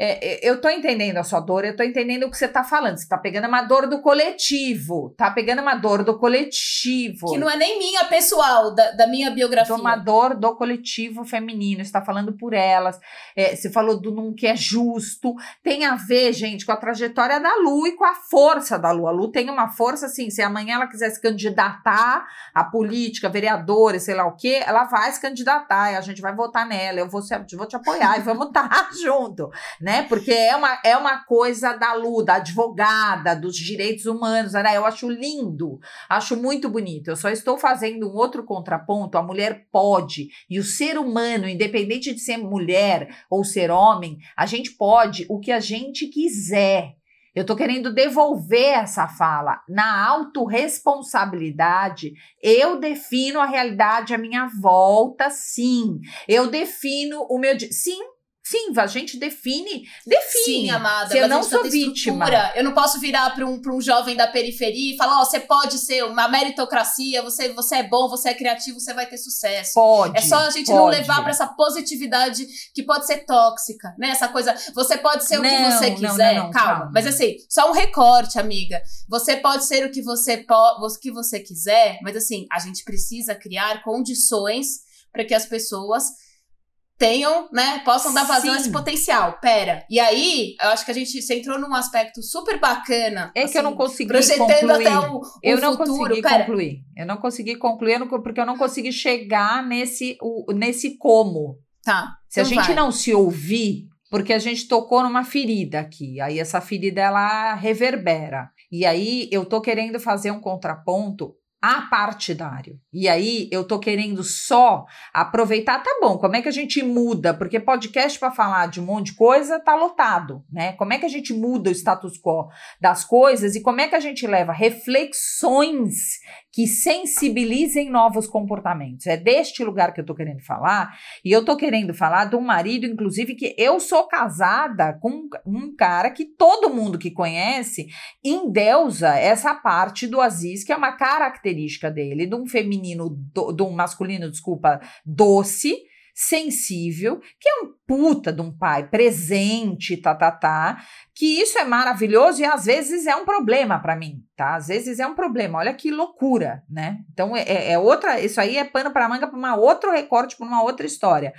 é, é, eu tô entendendo a sua dor, eu tô entendendo o que você tá falando. Você tá pegando uma dor do coletivo, tá pegando uma dor do coletivo. Que não é nem minha pessoal, da, da minha biografia. Uma dor do coletivo feminino, está falando por elas. É, você falou do num que é justo. Tem a ver, gente, com a trajetória da Lu e com a força da Lu. A Lu tem uma força, assim, se amanhã ela quiser se candidatar à política, vereadora, sei lá o quê, ela vai se candidatar e a gente vai votar nela. Eu vou, se, vou te apoiar e vamos estar junto, né? Porque é uma, é uma coisa da Lu, da advogada, dos direitos humanos, né? Eu acho lindo, acho muito bonito. Eu só estou fazendo um outro contraponto. A mulher pode, e o ser humano, independente de ser mulher ou ser homem, a gente pode o que a gente quiser. Eu tô querendo devolver essa fala. Na autorresponsabilidade, eu defino a realidade à minha volta, sim. Eu defino o meu. Sim, sim, a gente define. Define. Sim, amada, Se eu não sou vítima. Eu não posso virar para um, pra um jovem da periferia e falar: ó, você pode ser uma meritocracia, você, você é bom, você é criativo, você vai ter sucesso. Pode. É só a gente não pode. levar pra essa positividade que pode ser tóxica, né? Essa coisa, você pode ser o que Não, você não, quiser. não, não, calma. calma. Mas assim, só um recorte, amiga. Você pode ser o que você, o que você quiser, mas assim, a gente precisa criar condições para que as pessoas tenham, né, possam dar vazão a esse potencial. Pera. E aí, eu acho que a gente você entrou num aspecto super bacana. É que eu não assim, consegui projetando concluir. até o, o eu não futuro. consegui Pera, concluir. Eu não consegui concluir eu não porque eu não consegui chegar nesse, o- nesse como. Tá. Se a então gente vai. não se ouvir, porque a gente tocou numa ferida aqui, aí essa ferida ela reverbera. E aí eu tô querendo fazer um contraponto apartidário. E aí eu tô querendo só aproveitar, tá bom, como é que a gente muda? Porque podcast para falar de um monte de coisa tá lotado, né? Como é que a gente muda o status quo das coisas e como é que a gente leva reflexões que sensibilizem novos comportamentos? É deste lugar que eu tô querendo falar e eu tô querendo falar de um marido, inclusive, que eu sou casada com um cara que todo mundo que conhece endeusa essa parte do Aziz, que é uma característica dele, de um feminino, do, de um masculino, desculpa, doce, sensível, que é um puta de um pai presente, tá, tá, tá, que isso é maravilhoso e às vezes é um problema para mim, tá? Às vezes é um problema. Olha que loucura, né? Então é, é outra, isso aí é pano para manga para uma outro recorte, para uma outra história.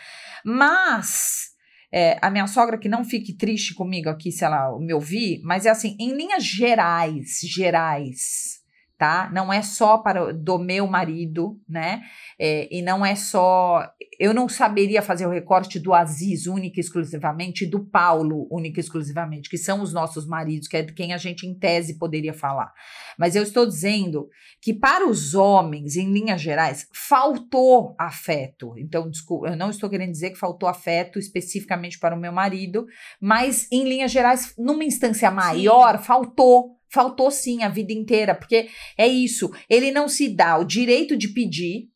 Mas é, a minha sogra que não fique triste comigo aqui se ela me ouvir, mas é assim, em linhas gerais, gerais, tá? Não é só para do meu marido, né? É, e não é só. Eu não saberia fazer o recorte do Aziz única e exclusivamente, e do Paulo única e exclusivamente, que são os nossos maridos, que é de quem a gente, em tese, poderia falar. Mas eu estou dizendo que para os homens, em linhas gerais, faltou afeto. Então, desculpa, eu não estou querendo dizer que faltou afeto especificamente para o meu marido, mas em linhas gerais, numa instância maior, faltou. Faltou sim a vida inteira, porque é isso. Ele não se dá o direito de pedir.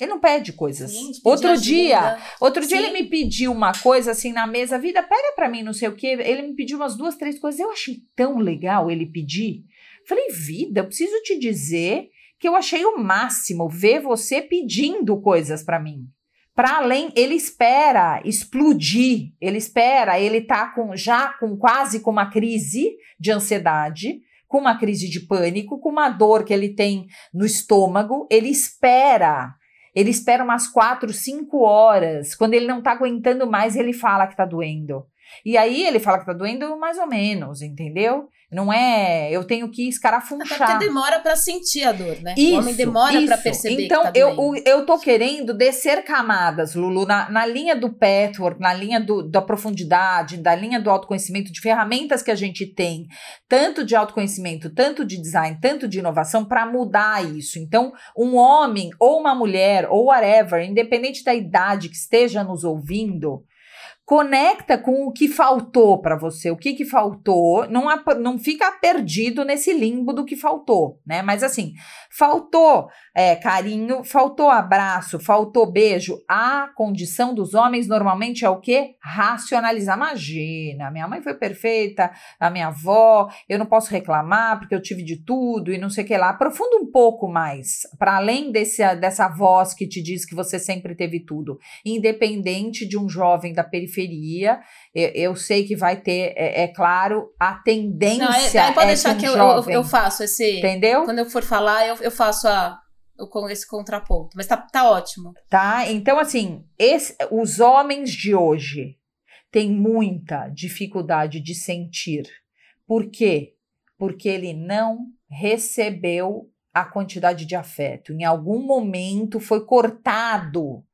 Ele não pede coisas. Sim, de pedir Outro ajuda. dia, outro dia Sim. ele me pediu uma coisa assim na mesa, vida, pega pra mim, não sei o quê. Ele me pediu umas duas, três coisas. Eu achei tão legal ele pedir. Falei, vida, eu preciso te dizer que eu achei o máximo ver você pedindo coisas pra mim. Para além, ele espera explodir, ele espera, ele tá com já com quase com uma crise de ansiedade, com uma crise de pânico, com uma dor que ele tem no estômago, ele espera. Ele espera umas quatro, cinco horas. Quando ele não tá aguentando mais, ele fala que tá doendo. E aí ele fala que tá doendo mais ou menos, entendeu? Não é, eu tenho que escarafunchar. Até porque demora para sentir a dor, né? Isso, o homem demora para perceber. Então, tá eu, eu tô querendo descer camadas, Lulu, na, na linha do patchwork, na linha do, da profundidade, da linha do autoconhecimento, de ferramentas que a gente tem, tanto de autoconhecimento, tanto de design, tanto de inovação, para mudar isso. Então, um homem ou uma mulher, ou whatever, independente da idade que esteja nos ouvindo, conecta com o que faltou para você, o que que faltou, não, não fica perdido nesse limbo do que faltou, né? Mas assim, faltou é, carinho, faltou abraço, faltou beijo. A condição dos homens normalmente é o quê? Racionalizar. Imagina, minha mãe foi perfeita, a minha avó, eu não posso reclamar porque eu tive de tudo e não sei o que lá. Aprofunda um pouco mais, para além desse, dessa voz que te diz que você sempre teve tudo, independente de um jovem da periferia periferia. Eu, eu sei que vai ter, é, é claro, a tendência. Não, é, pode é deixar que, eu, eu, eu, faço esse. Entendeu? Quando eu for falar, eu, eu faço a, com esse contraponto. Mas tá, tá ótimo. Tá, então assim, esse, os homens de hoje têm muita dificuldade de sentir. Por quê? Porque ele não recebeu a quantidade de afeto. Em algum momento foi cortado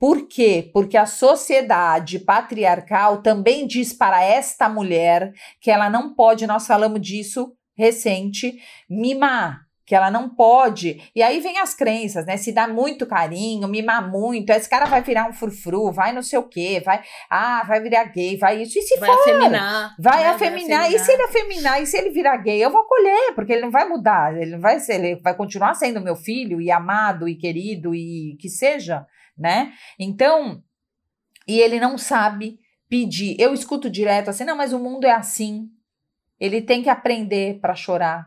por quê? Porque a sociedade patriarcal também diz para esta mulher que ela não pode, nós falamos disso recente, mimar, que ela não pode. E aí vem as crenças, né? Se dá muito carinho, mimar muito, esse cara vai virar um frufru, vai não sei o quê, vai, ah, vai virar gay, vai isso. E se vai for? Afeminar, vai, né? afeminar. vai afeminar. E se ele afeminar, e se ele virar gay, eu vou acolher, porque ele não vai mudar, ele não vai ser, ele vai continuar sendo meu filho e amado e querido e que seja né? Então, e ele não sabe pedir. Eu escuto direto assim: não, mas o mundo é assim. Ele tem que aprender para chorar.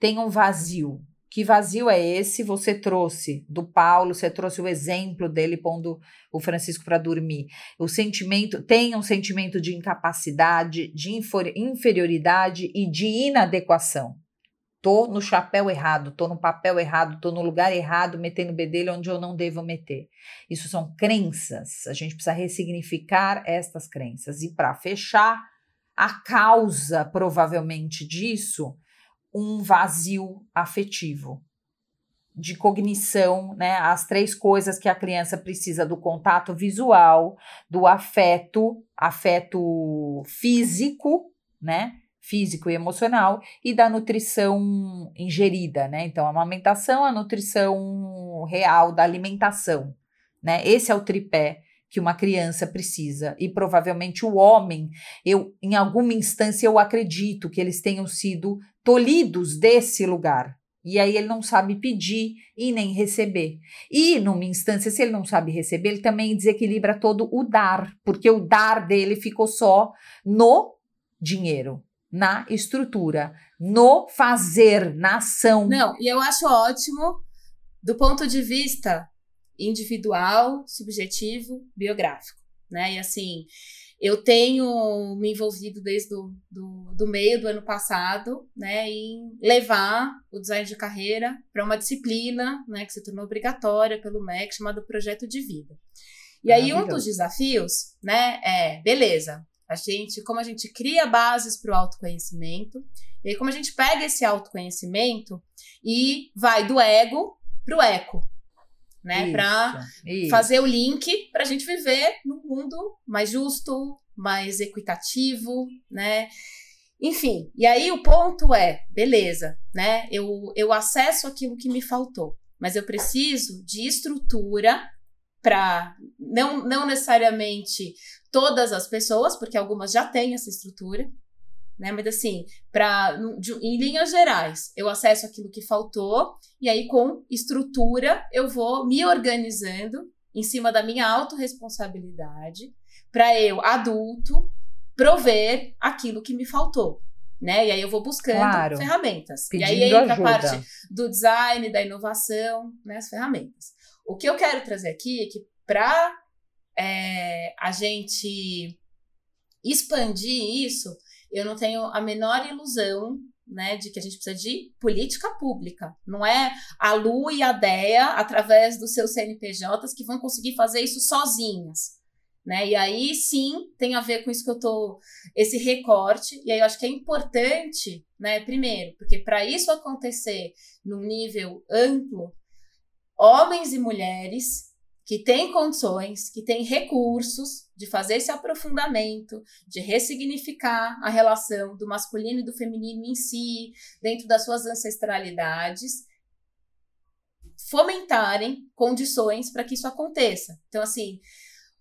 Tem um vazio. Que vazio é esse? Você trouxe do Paulo, você trouxe o exemplo dele pondo o Francisco para dormir. O sentimento, tem um sentimento de incapacidade, de inferioridade e de inadequação. Tô no chapéu errado, tô no papel errado, tô no lugar errado, metendo bedelho onde eu não devo meter. Isso são crenças. A gente precisa ressignificar estas crenças. E para fechar, a causa provavelmente disso, um vazio afetivo de cognição, né? As três coisas que a criança precisa do contato visual, do afeto, afeto físico, né? Físico e emocional e da nutrição ingerida, né? Então, a amamentação, a nutrição real da alimentação, né? Esse é o tripé que uma criança precisa e provavelmente o homem, eu em alguma instância eu acredito que eles tenham sido tolhidos desse lugar. E aí ele não sabe pedir e nem receber. E numa instância, se ele não sabe receber, ele também desequilibra todo o dar, porque o dar dele ficou só no dinheiro na estrutura, no fazer, na ação. Não, e eu acho ótimo do ponto de vista individual, subjetivo, biográfico, né? E assim, eu tenho me envolvido desde do, do, do meio do ano passado, né, em levar o design de carreira para uma disciplina, né, que se tornou obrigatória pelo MEC, chamada Projeto de Vida. E aí um dos desafios, né, é, beleza, a gente, como a gente cria bases para o autoconhecimento, e aí como a gente pega esse autoconhecimento e vai do ego para o eco, né? Para fazer o link para a gente viver num mundo mais justo, mais equitativo, né? Enfim, e aí o ponto é, beleza, né? Eu, eu acesso aquilo que me faltou, mas eu preciso de estrutura para não, não necessariamente todas as pessoas, porque algumas já têm essa estrutura, né? Mas assim, para em linhas gerais, eu acesso aquilo que faltou e aí com estrutura eu vou me organizando em cima da minha autorresponsabilidade para eu adulto prover aquilo que me faltou. Né? E aí eu vou buscando claro, ferramentas. E aí entra ajuda. a parte do design, da inovação, né? As ferramentas. O que eu quero trazer aqui é que para é, a gente expandir isso, eu não tenho a menor ilusão né, de que a gente precisa de política pública. Não é a Lu e a DEA, através dos seus CNPJs, que vão conseguir fazer isso sozinhas. Né? E aí sim tem a ver com isso que eu tô esse recorte e aí eu acho que é importante, né, primeiro, porque para isso acontecer num nível amplo, homens e mulheres que têm condições, que têm recursos de fazer esse aprofundamento, de ressignificar a relação do masculino e do feminino em si, dentro das suas ancestralidades, fomentarem condições para que isso aconteça. Então, assim,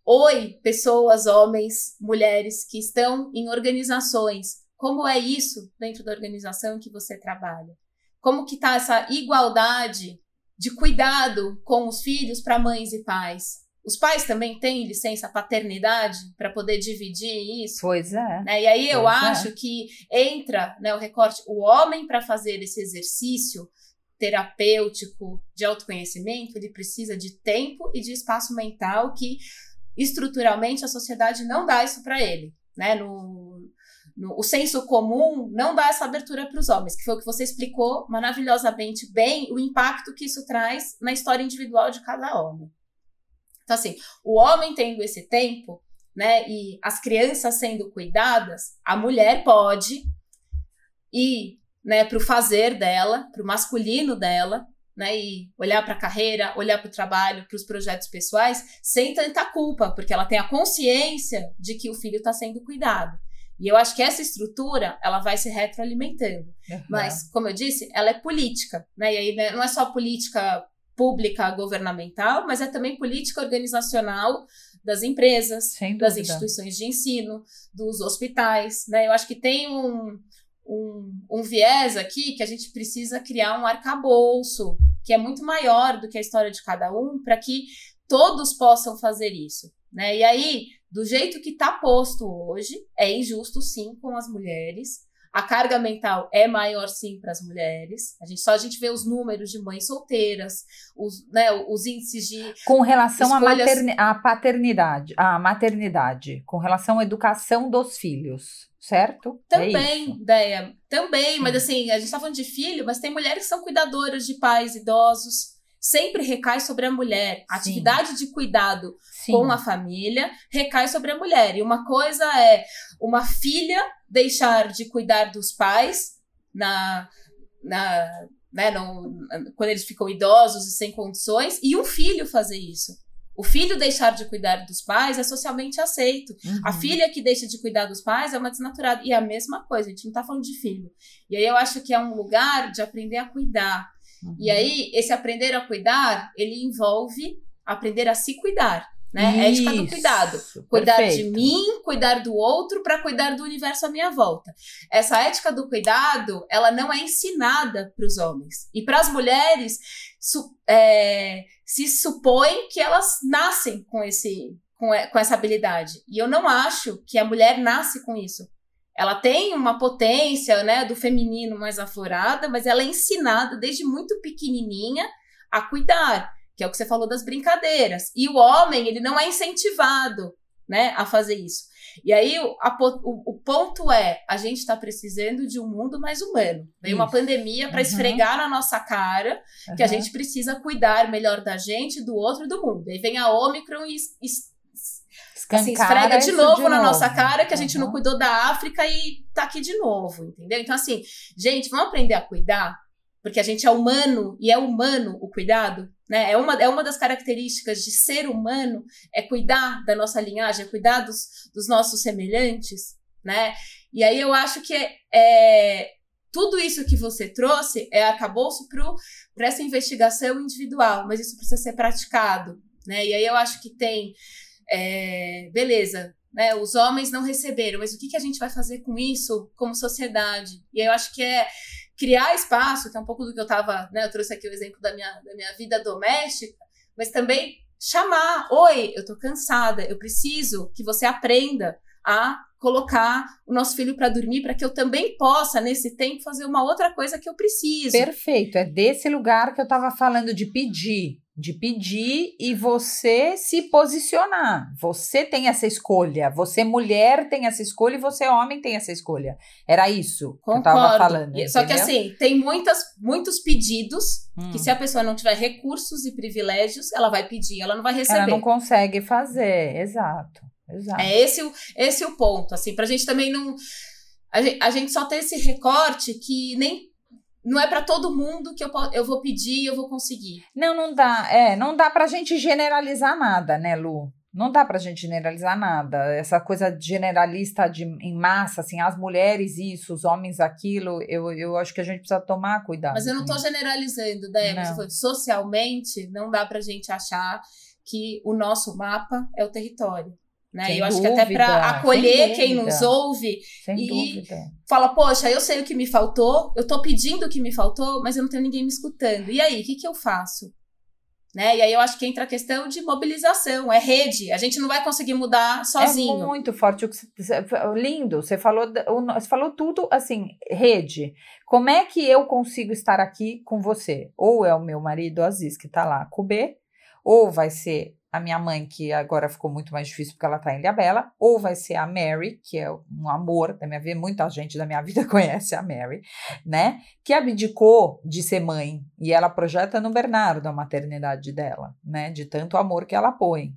oi, pessoas, homens, mulheres que estão em organizações, como é isso dentro da organização que você trabalha? Como que está essa igualdade de cuidado com os filhos para mães e pais. Os pais também têm licença paternidade para poder dividir isso? Pois é. Né? E aí eu é. acho é. que entra né, o recorte, o homem para fazer esse exercício terapêutico de autoconhecimento, ele precisa de tempo e de espaço mental que estruturalmente a sociedade não dá isso para ele. Né? No, no, o senso comum não dá essa abertura para os homens, que foi o que você explicou maravilhosamente bem, o impacto que isso traz na história individual de cada homem. Então, assim, o homem tendo esse tempo, né, e as crianças sendo cuidadas, a mulher pode ir né, para o fazer dela, para o masculino dela, né, e olhar para a carreira, olhar para o trabalho, para os projetos pessoais, sem tanta culpa, porque ela tem a consciência de que o filho está sendo cuidado. E eu acho que essa estrutura, ela vai se retroalimentando. Uhum. Mas, como eu disse, ela é política, né? E aí né, não é só política pública governamental, mas é também política organizacional das empresas, das instituições de ensino, dos hospitais, né? Eu acho que tem um, um, um viés aqui que a gente precisa criar um arcabouço que é muito maior do que a história de cada um, para que todos possam fazer isso. Né? E aí, do jeito que está posto hoje, é injusto sim com as mulheres. A carga mental é maior sim para as mulheres. A gente só a gente vê os números de mães solteiras, os, né, os índices de com relação escolhas... à, paternidade, à maternidade, com relação à educação dos filhos, certo? É também, é ideia, também. Sim. Mas assim, a gente está falando de filho, mas tem mulheres que são cuidadoras de pais idosos sempre recai sobre a mulher. A atividade de cuidado Sim. com a família recai sobre a mulher. E uma coisa é uma filha deixar de cuidar dos pais na, na, né, no, quando eles ficam idosos e sem condições, e um filho fazer isso. O filho deixar de cuidar dos pais é socialmente aceito. Uhum. A filha que deixa de cuidar dos pais é uma desnaturada. E é a mesma coisa, a gente não está falando de filho. E aí eu acho que é um lugar de aprender a cuidar. Uhum. E aí, esse aprender a cuidar, ele envolve aprender a se cuidar. Né? Isso, Ética do cuidado. Cuidar perfeito. de mim, cuidar do outro para cuidar do universo à minha volta. Essa ética do cuidado, ela não é ensinada para os homens. E para as mulheres, su é, se supõe que elas nascem com, esse, com, com essa habilidade. E eu não acho que a mulher nasce com isso. Ela tem uma potência, né, do feminino mais aflorada, mas ela é ensinada desde muito pequenininha a cuidar, que é o que você falou das brincadeiras. E o homem, ele não é incentivado, né, a fazer isso. E aí a, o, o, ponto é, a gente está precisando de um mundo mais humano. Veio uma pandemia para uhum. esfregar na nossa cara uhum. que a gente precisa cuidar melhor da gente, do outro e do mundo. Aí vem a Omicron e, e assim, esfrega de novo de na novo. nossa cara que a gente uhum. não cuidou da África e tá aqui de novo, entendeu? Então, assim, gente, vamos aprender a cuidar, porque a gente é humano e é humano o cuidado, né? É uma, é uma das características de ser humano, é cuidar da nossa linhagem, é cuidar dos, dos nossos semelhantes, né? E aí eu acho que é, é tudo isso que você trouxe é arcabouço para essa investigação individual, mas isso precisa ser praticado, né? E aí eu acho que tem é, beleza, né? Os homens não receberam, mas o que, que a gente vai fazer com isso como sociedade? E eu acho que é criar espaço, que é um pouco do que eu estava, né? Eu trouxe aqui o exemplo da minha, da minha vida doméstica, mas também chamar, oi, eu tô cansada, eu preciso que você aprenda a colocar o nosso filho para dormir para que eu também possa nesse tempo fazer uma outra coisa que eu preciso. Perfeito, é desse lugar que eu estava falando de pedir de pedir e você se posicionar. Você tem essa escolha. Você mulher tem essa escolha e você homem tem essa escolha. Era isso Concordo. que eu tava falando. Só que assim, tem muitas, muitos pedidos hum. que se a pessoa não tiver recursos e privilégios, ela vai pedir, ela não vai receber. Ela não consegue fazer, exato. exato. É esse, o- esse o ponto, assim, pra gente também não. A gente, a gente só tem esse recorte que nem. Não é pra todo mundo que eu, eu vou pedir e eu vou conseguir. Não, não dá. É, não dá pra gente generalizar nada, né, Lu? Não dá pra gente generalizar nada. Essa coisa generalista de, em massa, assim, as mulheres isso, os homens aquilo, eu, eu acho que a gente precisa tomar cuidado. Mas eu não tô isso. generalizando, falou, Socialmente, não dá pra gente achar que o nosso mapa é o território. Né? Sem eu acho que até dúvida, sem acolher quem dúvida. nos ouve, Sem e- dúvida. fala, poxa, eu sei o que me faltou, eu tô pedindo o que me faltou, mas eu não tenho ninguém me escutando. E aí, o que, que eu faço? Né? E aí eu acho que entra a questão de mobilização, é rede. A gente não vai conseguir mudar sozinho. É muito forte o que você, você- lindo. Você falou, você falou tudo assim, rede. Como é que eu consigo estar aqui com você? Ou é o meu marido Aziz que tá lá com o B, ou vai ser a minha mãe, que agora ficou muito mais difícil porque ela tá em Ilhabela, ou vai ser a Mary, que é um amor da minha vida, muita gente da minha vida conhece a Mary, né? Que abdicou de ser mãe e ela projeta no Bernardo a maternidade dela, né? De tanto amor que ela põe.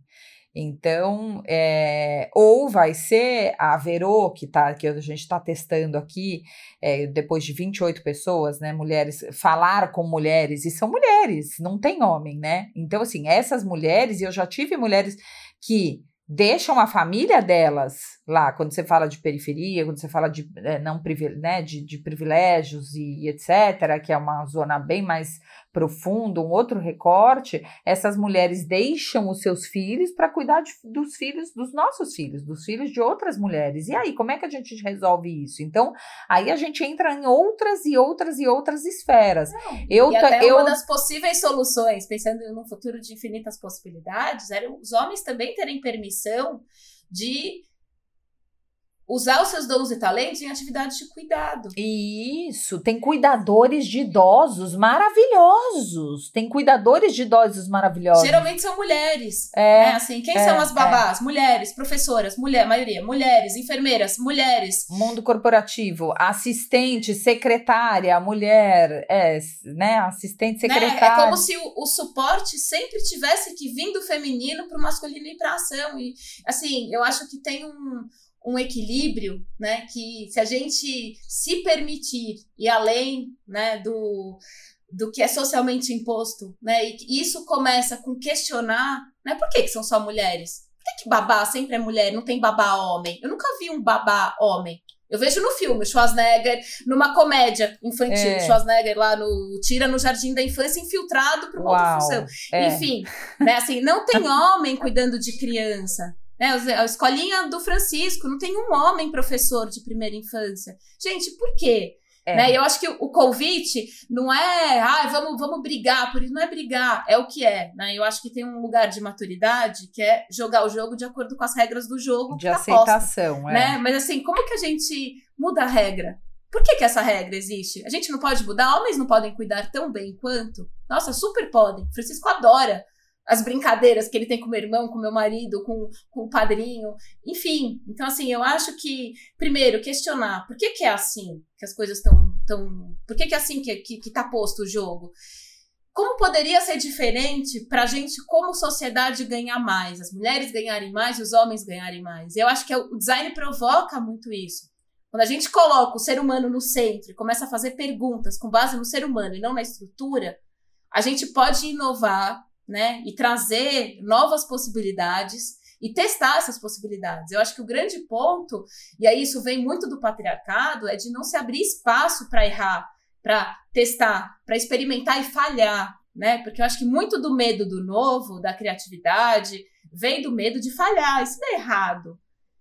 Então, é, ou vai ser a Verô, que, tá, que a gente está testando aqui, é, depois de 28 pessoas, né, mulheres, falar com mulheres, e são mulheres, não tem homem, né? Então, assim, essas mulheres, e eu já tive mulheres que deixam a família delas lá, quando você fala de periferia, quando você fala de, é, não, né, de, de privilégios e, e etc., que é uma zona bem mais profunda, um outro recorte, essas mulheres deixam os seus filhos para cuidar de- dos filhos, dos nossos filhos, dos filhos de outras mulheres. E aí, como é que a gente resolve isso? Então, aí a gente entra em outras e outras e outras esferas. Eu, e ta- até eu uma das possíveis soluções, pensando num futuro de infinitas possibilidades, era os homens também terem permissão de usar os seus dons e talentos em atividades de cuidado. Isso, tem cuidadores de idosos maravilhosos. Tem cuidadores de idosos maravilhosos. Geralmente são mulheres. É, né? Assim, quem é, são as babás? Mulheres, professoras, mulher, maioria, mulheres, enfermeiras, mulheres. Mundo corporativo, assistente, secretária, mulher, é, né? Assistente Né? secretária. É como se o, o suporte sempre tivesse que vir do feminino para o masculino ir para ação. E assim, eu acho que tem um, um equilíbrio, né? Que se a gente se permitir ir além, né, do, do que é socialmente imposto, né? E isso começa com questionar, né? Por que, que são só mulheres? Por que, que babá sempre é mulher, não tem babá homem? Eu nunca vi um babá homem. Eu vejo no filme, Schwarzenegger, numa comédia infantil, É. Schwarzenegger lá no Tira no Jardim da Infância, infiltrado para uma outra Uau, função. é. Enfim, né, assim, não tem homem cuidando de criança. Né, a escolinha do Francisco, não tem um homem professor de primeira infância. Gente, por quê? É. Né, eu acho que o convite não é, ah, vamos, vamos brigar por isso, não é brigar, é o que é. Né? Eu acho que tem um lugar de maturidade que é jogar o jogo de acordo com as regras do jogo. de tá posta aceitação, é. né? Mas assim, como que a gente muda a regra? Por que, que essa regra existe? A gente não pode mudar? Homens não podem cuidar tão bem quanto? Nossa, super podem. Francisco adora as brincadeiras que ele tem com meu irmão, com meu marido, com, com o padrinho, enfim. Então, assim, eu acho que, primeiro, questionar por que, que é assim que as coisas estão. Tão, por que, que é assim que, que, que tá posto o jogo? Como poderia ser diferente para a gente, como sociedade, ganhar mais? As mulheres ganharem mais e os homens ganharem mais. Eu acho que o design provoca muito isso. Quando a gente coloca o ser humano no centro e começa a fazer perguntas com base no ser humano e não na estrutura, a gente pode inovar, né? E trazer novas possibilidades e testar essas possibilidades. Eu acho que o grande ponto, e aí isso vem muito do patriarcado, é de não se abrir espaço para errar, para testar, para experimentar e falhar, né? Porque eu acho que muito do medo do novo, da criatividade, vem do medo de falhar. E se der errado?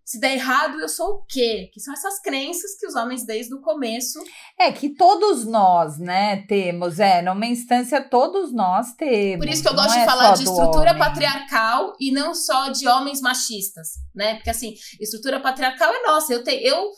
Se der errado, eu sou o quê? Que são essas crenças que os homens, desde o começo, É que todos nós, né, temos, é, numa instância todos nós temos. Por isso que eu gosto é de falar só de estrutura homem. patriarcal e não só de homens machistas, né? Porque assim, estrutura patriarcal é nossa. Eu tenho, eu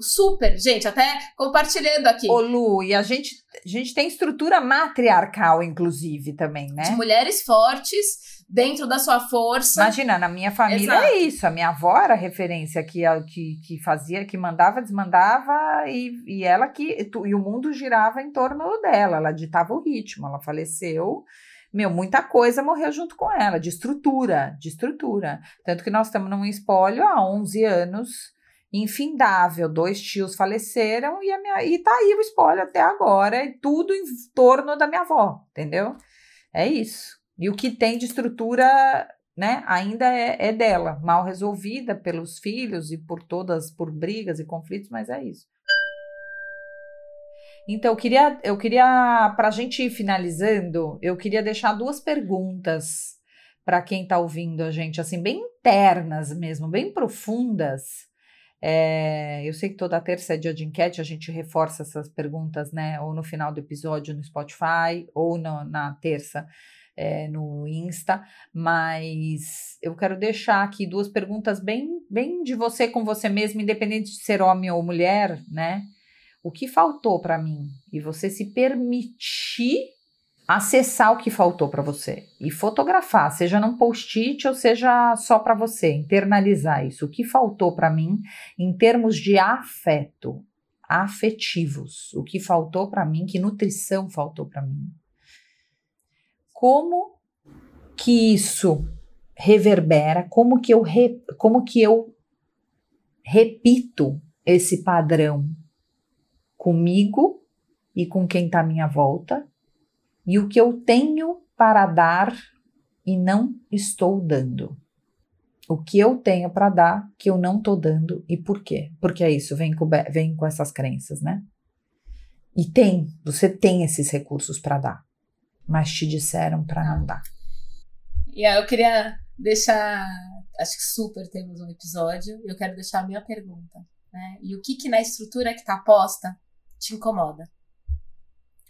super, gente, até compartilhando aqui. Ô Lu, e a gente, a gente tem estrutura matriarcal, inclusive, também, De né? mulheres fortes dentro da sua força. Imagina, na minha família Exato. é isso. A minha avó era a referência que, que, que fazia, que mandava, desmandava, e, e ela que. E, e o mundo girava em torno dela. Ela ditava o ritmo. Ela faleceu meu, muita coisa morreu junto com ela, de estrutura, de estrutura. Tanto que nós estamos num espólio há 11 anos, infindável. Dois tios faleceram e, a minha, e tá aí o espólio até agora, e tudo em torno da minha avó, entendeu? É isso. E o que tem de estrutura, né, ainda é, é dela, mal resolvida pelos filhos e por todas, por brigas e conflitos, mas é isso. Então, eu queria, eu queria para a gente ir finalizando, eu queria deixar duas perguntas para quem está ouvindo a gente, assim, bem internas mesmo, bem profundas. É, eu sei que toda terça é dia de enquete, a gente reforça essas perguntas, né? Ou no final do episódio no Spotify, ou no, na terça é, no Insta, mas eu quero deixar aqui duas perguntas bem, bem de você com você mesmo, independente de ser homem ou mulher, né? o que faltou para mim e você se permitir acessar o que faltou para você e fotografar, seja num post-it ou seja só para você, internalizar isso. O que faltou para mim em termos de afeto, afetivos, o que faltou para mim, que nutrição faltou para mim. Como que isso reverbera, como que eu re, como que eu repito esse padrão comigo e com quem está à minha volta, e o que eu tenho para dar e não estou dando. O que eu tenho para dar que eu não estou dando e por quê? Porque é isso, vem com, vem com essas crenças, né? E tem, você tem esses recursos para dar, mas te disseram para não dar. E aí eu queria deixar, acho que super temos um episódio, eu quero deixar a minha pergunta, né? E o que que na estrutura que está posta te incomoda?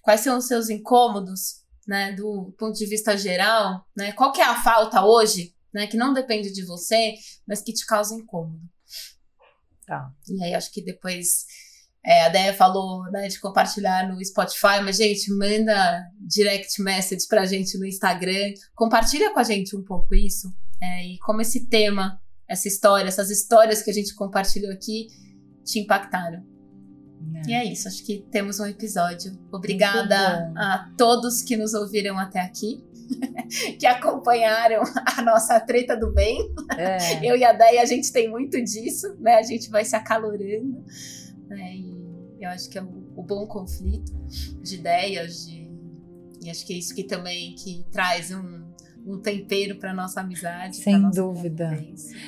Quais são os seus incômodos, né, do ponto de vista geral, né? Qual que é a falta hoje, né, que não depende de você, mas que te causa incômodo? Tá. E aí acho que depois é, a Deia falou né, de compartilhar no Spotify, mas, gente, manda direct message pra gente no Instagram. Compartilha com a gente um pouco isso. É, e como esse tema, essa história, essas histórias que a gente compartilhou aqui te impactaram. É. E é isso, acho que temos um episódio. Obrigada a todos que nos ouviram até aqui. que acompanharam a nossa treta do bem. É. Eu e a Deia, a gente tem muito disso, né? A gente vai se acalorando. Né? E eu acho que é o, o bom conflito de ideias, de... e acho que é isso que também que traz um, um tempero para nossa amizade. Sem nossa dúvida.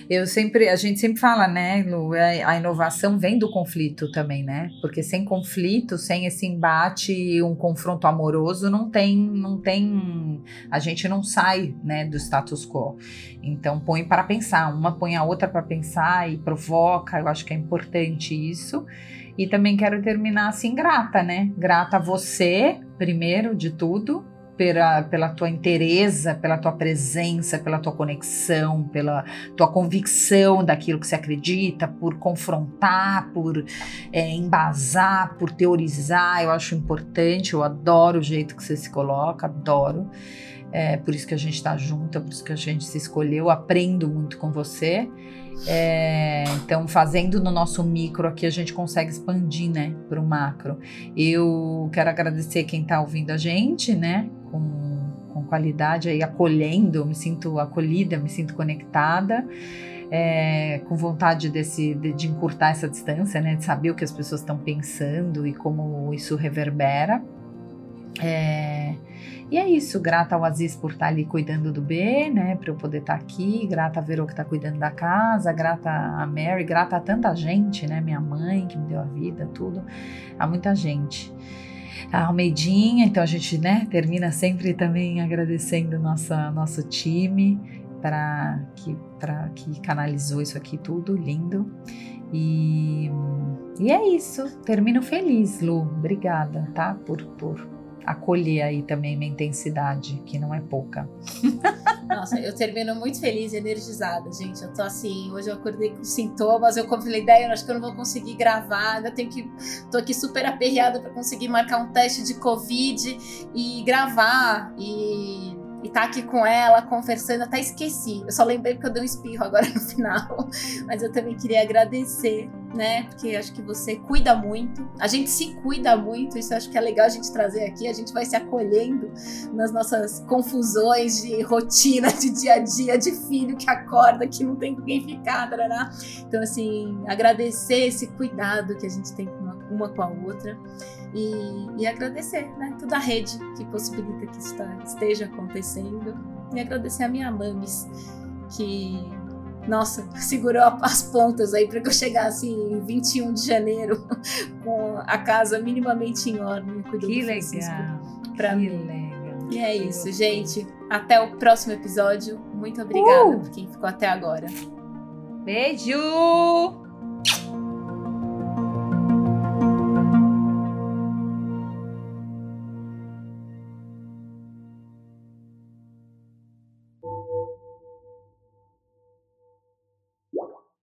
Eu sempre, a gente sempre fala, né, Lu, é, a inovação vem do conflito também, né? Porque sem conflito, sem esse embate, um confronto amoroso, não tem, não tem, a gente não sai, né, do status quo. Então põe para pensar, uma põe a outra para pensar e provoca. Eu acho que é importante isso. E também quero terminar assim grata, né? Grata a você, primeiro de tudo, pela, pela tua interesa, pela tua presença, pela tua conexão, pela tua convicção daquilo que você acredita, por confrontar, por é, embasar, por teorizar. Eu acho importante, eu adoro o jeito que você se coloca, adoro. É por isso que a gente está junto, por isso que a gente se escolheu. Aprendo muito com você. É, então, fazendo no nosso micro aqui, a gente consegue expandir, né, para o macro. Eu quero agradecer quem está ouvindo a gente, né, com, com qualidade aí, acolhendo, me sinto acolhida, me sinto conectada. É, com vontade desse, de, de, encurtar essa distância, né, de saber o que as pessoas estão pensando e como isso reverbera. É, e é isso, grata ao Aziz por estar ali cuidando do B, né, para eu poder estar aqui, grata a Verô que está cuidando da casa, grata a Mary, grata a tanta gente, né, minha mãe que me deu a vida, tudo, a muita gente. A Almeidinha, então a gente, né, termina sempre também agradecendo nossa, nosso time para que, que canalizou isso aqui tudo, lindo. E, e é isso, termino feliz, Lu, obrigada, tá, por, por acolher aí também minha intensidade, que não é pouca. Nossa, eu termino muito feliz e energizada, gente. Eu tô assim, hoje eu acordei com sintomas, eu falei, ideia, acho que eu não vou conseguir gravar, ainda tenho que. tô aqui super aperreada para conseguir marcar um teste de Covid e gravar. E e tá aqui com ela, conversando, até esqueci. Eu só lembrei porque eu dei um espirro agora no final. Mas eu também queria agradecer, né? Porque acho que você cuida muito. A gente se cuida muito, isso acho que é legal a gente trazer aqui. A gente vai se acolhendo nas nossas confusões de rotina, de dia a dia, de filho que acorda, que não tem com quem ficar, tarará. Então, assim, agradecer esse cuidado que a gente tem uma, uma com a outra. E, e, agradecer, né? Toda a rede que possibilita que isso tá, esteja acontecendo. E agradecer a minha mames, que, nossa, segurou as pontas aí para que eu chegasse em 21 de janeiro com a casa minimamente em ordem. Que legal! Que mim. legal. E é isso, gente. Até o próximo episódio. Muito obrigada uh! por quem ficou até agora. Beijo!